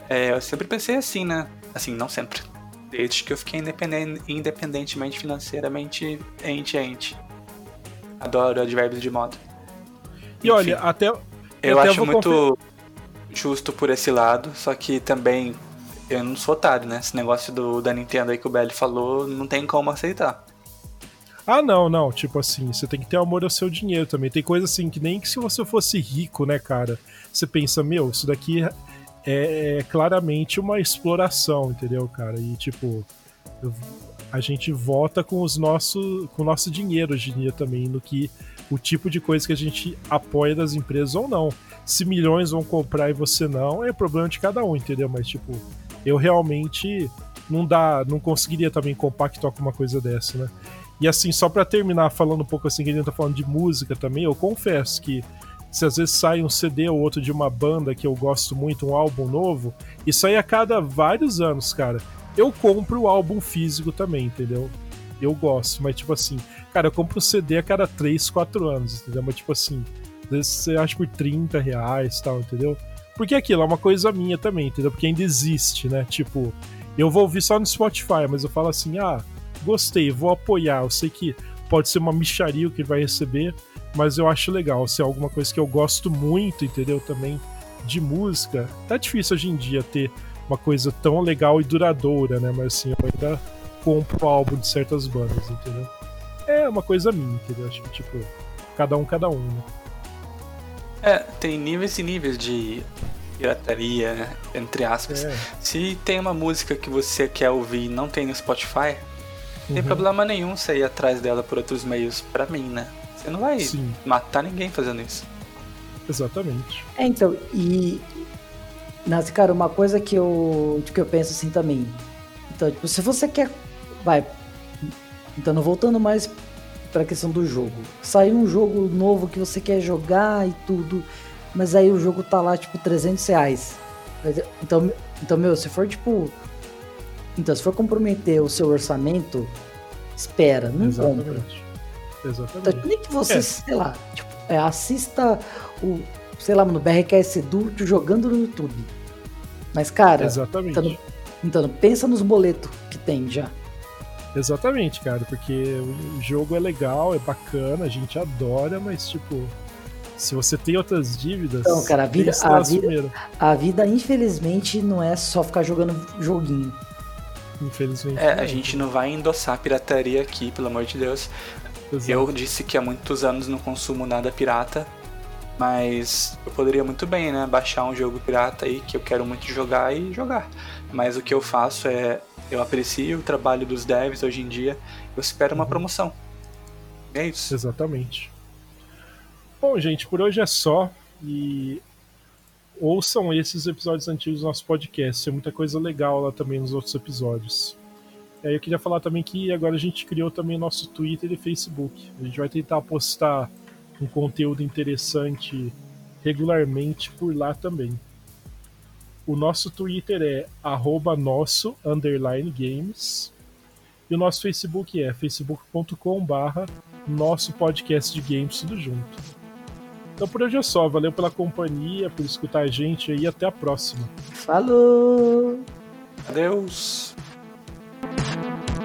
é, eu sempre pensei assim, né, assim, não sempre, desde que eu fiquei independen- independentemente financeiramente, ente ente. Adoro advérbios de modo. E olha, até. Eu até acho muito justo por esse lado, só que também eu não sou otário, né? Esse negócio do, da Nintendo aí que o Belly falou, não tem como aceitar. Ah, não, não. Tipo assim, você tem que ter amor ao seu dinheiro também. Tem coisa assim que nem que se você fosse rico, né, cara? Você pensa, meu, isso daqui é, é claramente uma exploração, entendeu, cara? E tipo, a gente vota com os nossos, com o nosso dinheiro hoje em dia também no que o tipo de coisa que a gente apoia das empresas ou não. Se milhões vão comprar e você não, é problema de cada um, entendeu? Mas tipo, eu realmente não dá, não conseguiria também compactuar com uma coisa dessa, né? E assim, só pra terminar falando um pouco assim, que a gente tá falando de música também, eu confesso que se às vezes sai um CD ou outro de uma banda que eu gosto muito, um álbum novo, isso aí a cada vários anos, cara. Eu compro o álbum físico também, entendeu? Eu gosto, mas tipo assim, cara, eu compro o CD a cada 3, 4 anos, entendeu? Mas tipo assim, às vezes você acha por 30 reais tal, entendeu? Porque aquilo é uma coisa minha também, entendeu? Porque ainda existe, né? Tipo, eu vou ouvir só no Spotify, mas eu falo assim, ah, gostei, vou apoiar. Eu sei que pode ser uma micharia o que ele vai receber, mas eu acho legal. Se é alguma coisa que eu gosto muito, entendeu? Também de música. Tá difícil hoje em dia ter uma coisa tão legal e duradoura, né? Mas assim, eu ainda compro álbum de certas bandas, entendeu? É uma coisa minha, entendeu? Acho que, tipo, cada um, cada um, né? É, tem níveis e níveis de pirataria, entre aspas. É. Se tem uma música que você quer ouvir e não tem no Spotify, não tem Uhum. problema nenhum você ir atrás dela por outros meios, pra mim, né? Você não vai Sim, matar ninguém fazendo isso. exatamente. É, então, e. Nossa, cara, uma coisa que eu, que eu penso assim também. Então, tipo, se você quer. Vai. Então, voltando mais pra questão do jogo. Saiu um jogo novo que você quer jogar e tudo, mas aí o jogo tá lá, tipo, 300 reais. Então, então meu, se for, tipo. Então, se for comprometer o seu orçamento, espera, não compra. Exatamente. Então, nem que você, É. sei lá, tipo, é, assista o, sei lá, no BRKS Edu jogando no YouTube. Mas, cara, Exatamente. então, então, pensa nos boletos que tem já. Exatamente, cara, porque o jogo é legal, é bacana, a gente adora, mas tipo, se você tem outras dívidas, Então, cara, a vida- a vida-. A vida, infelizmente, não é só ficar jogando joguinho. infelizmente. É, a gente não vai endossar pirataria aqui, pelo amor de Deus. Exato. Eu disse que há muitos anos não consumo nada pirata, mas eu poderia muito bem, né, baixar um jogo pirata aí que eu quero muito jogar e jogar. Mas o que eu faço é eu aprecio o trabalho dos devs hoje em dia, eu espero uma promoção. É isso. Exatamente. Bom, gente, por hoje é só. E ouçam esses episódios antigos do nosso podcast. Tem muita coisa legal lá também nos outros episódios. É, eu queria falar também que agora a gente criou também nosso Twitter e Facebook. A gente vai tentar postar um conteúdo interessante regularmente por lá também. O nosso Twitter é arroba nosso underline games. E o nosso Facebook é facebook.com barra nosso podcast de games tudo junto. Então por hoje é só, valeu pela companhia, por escutar a gente aí, até a próxima. Falou! Adeus. はい。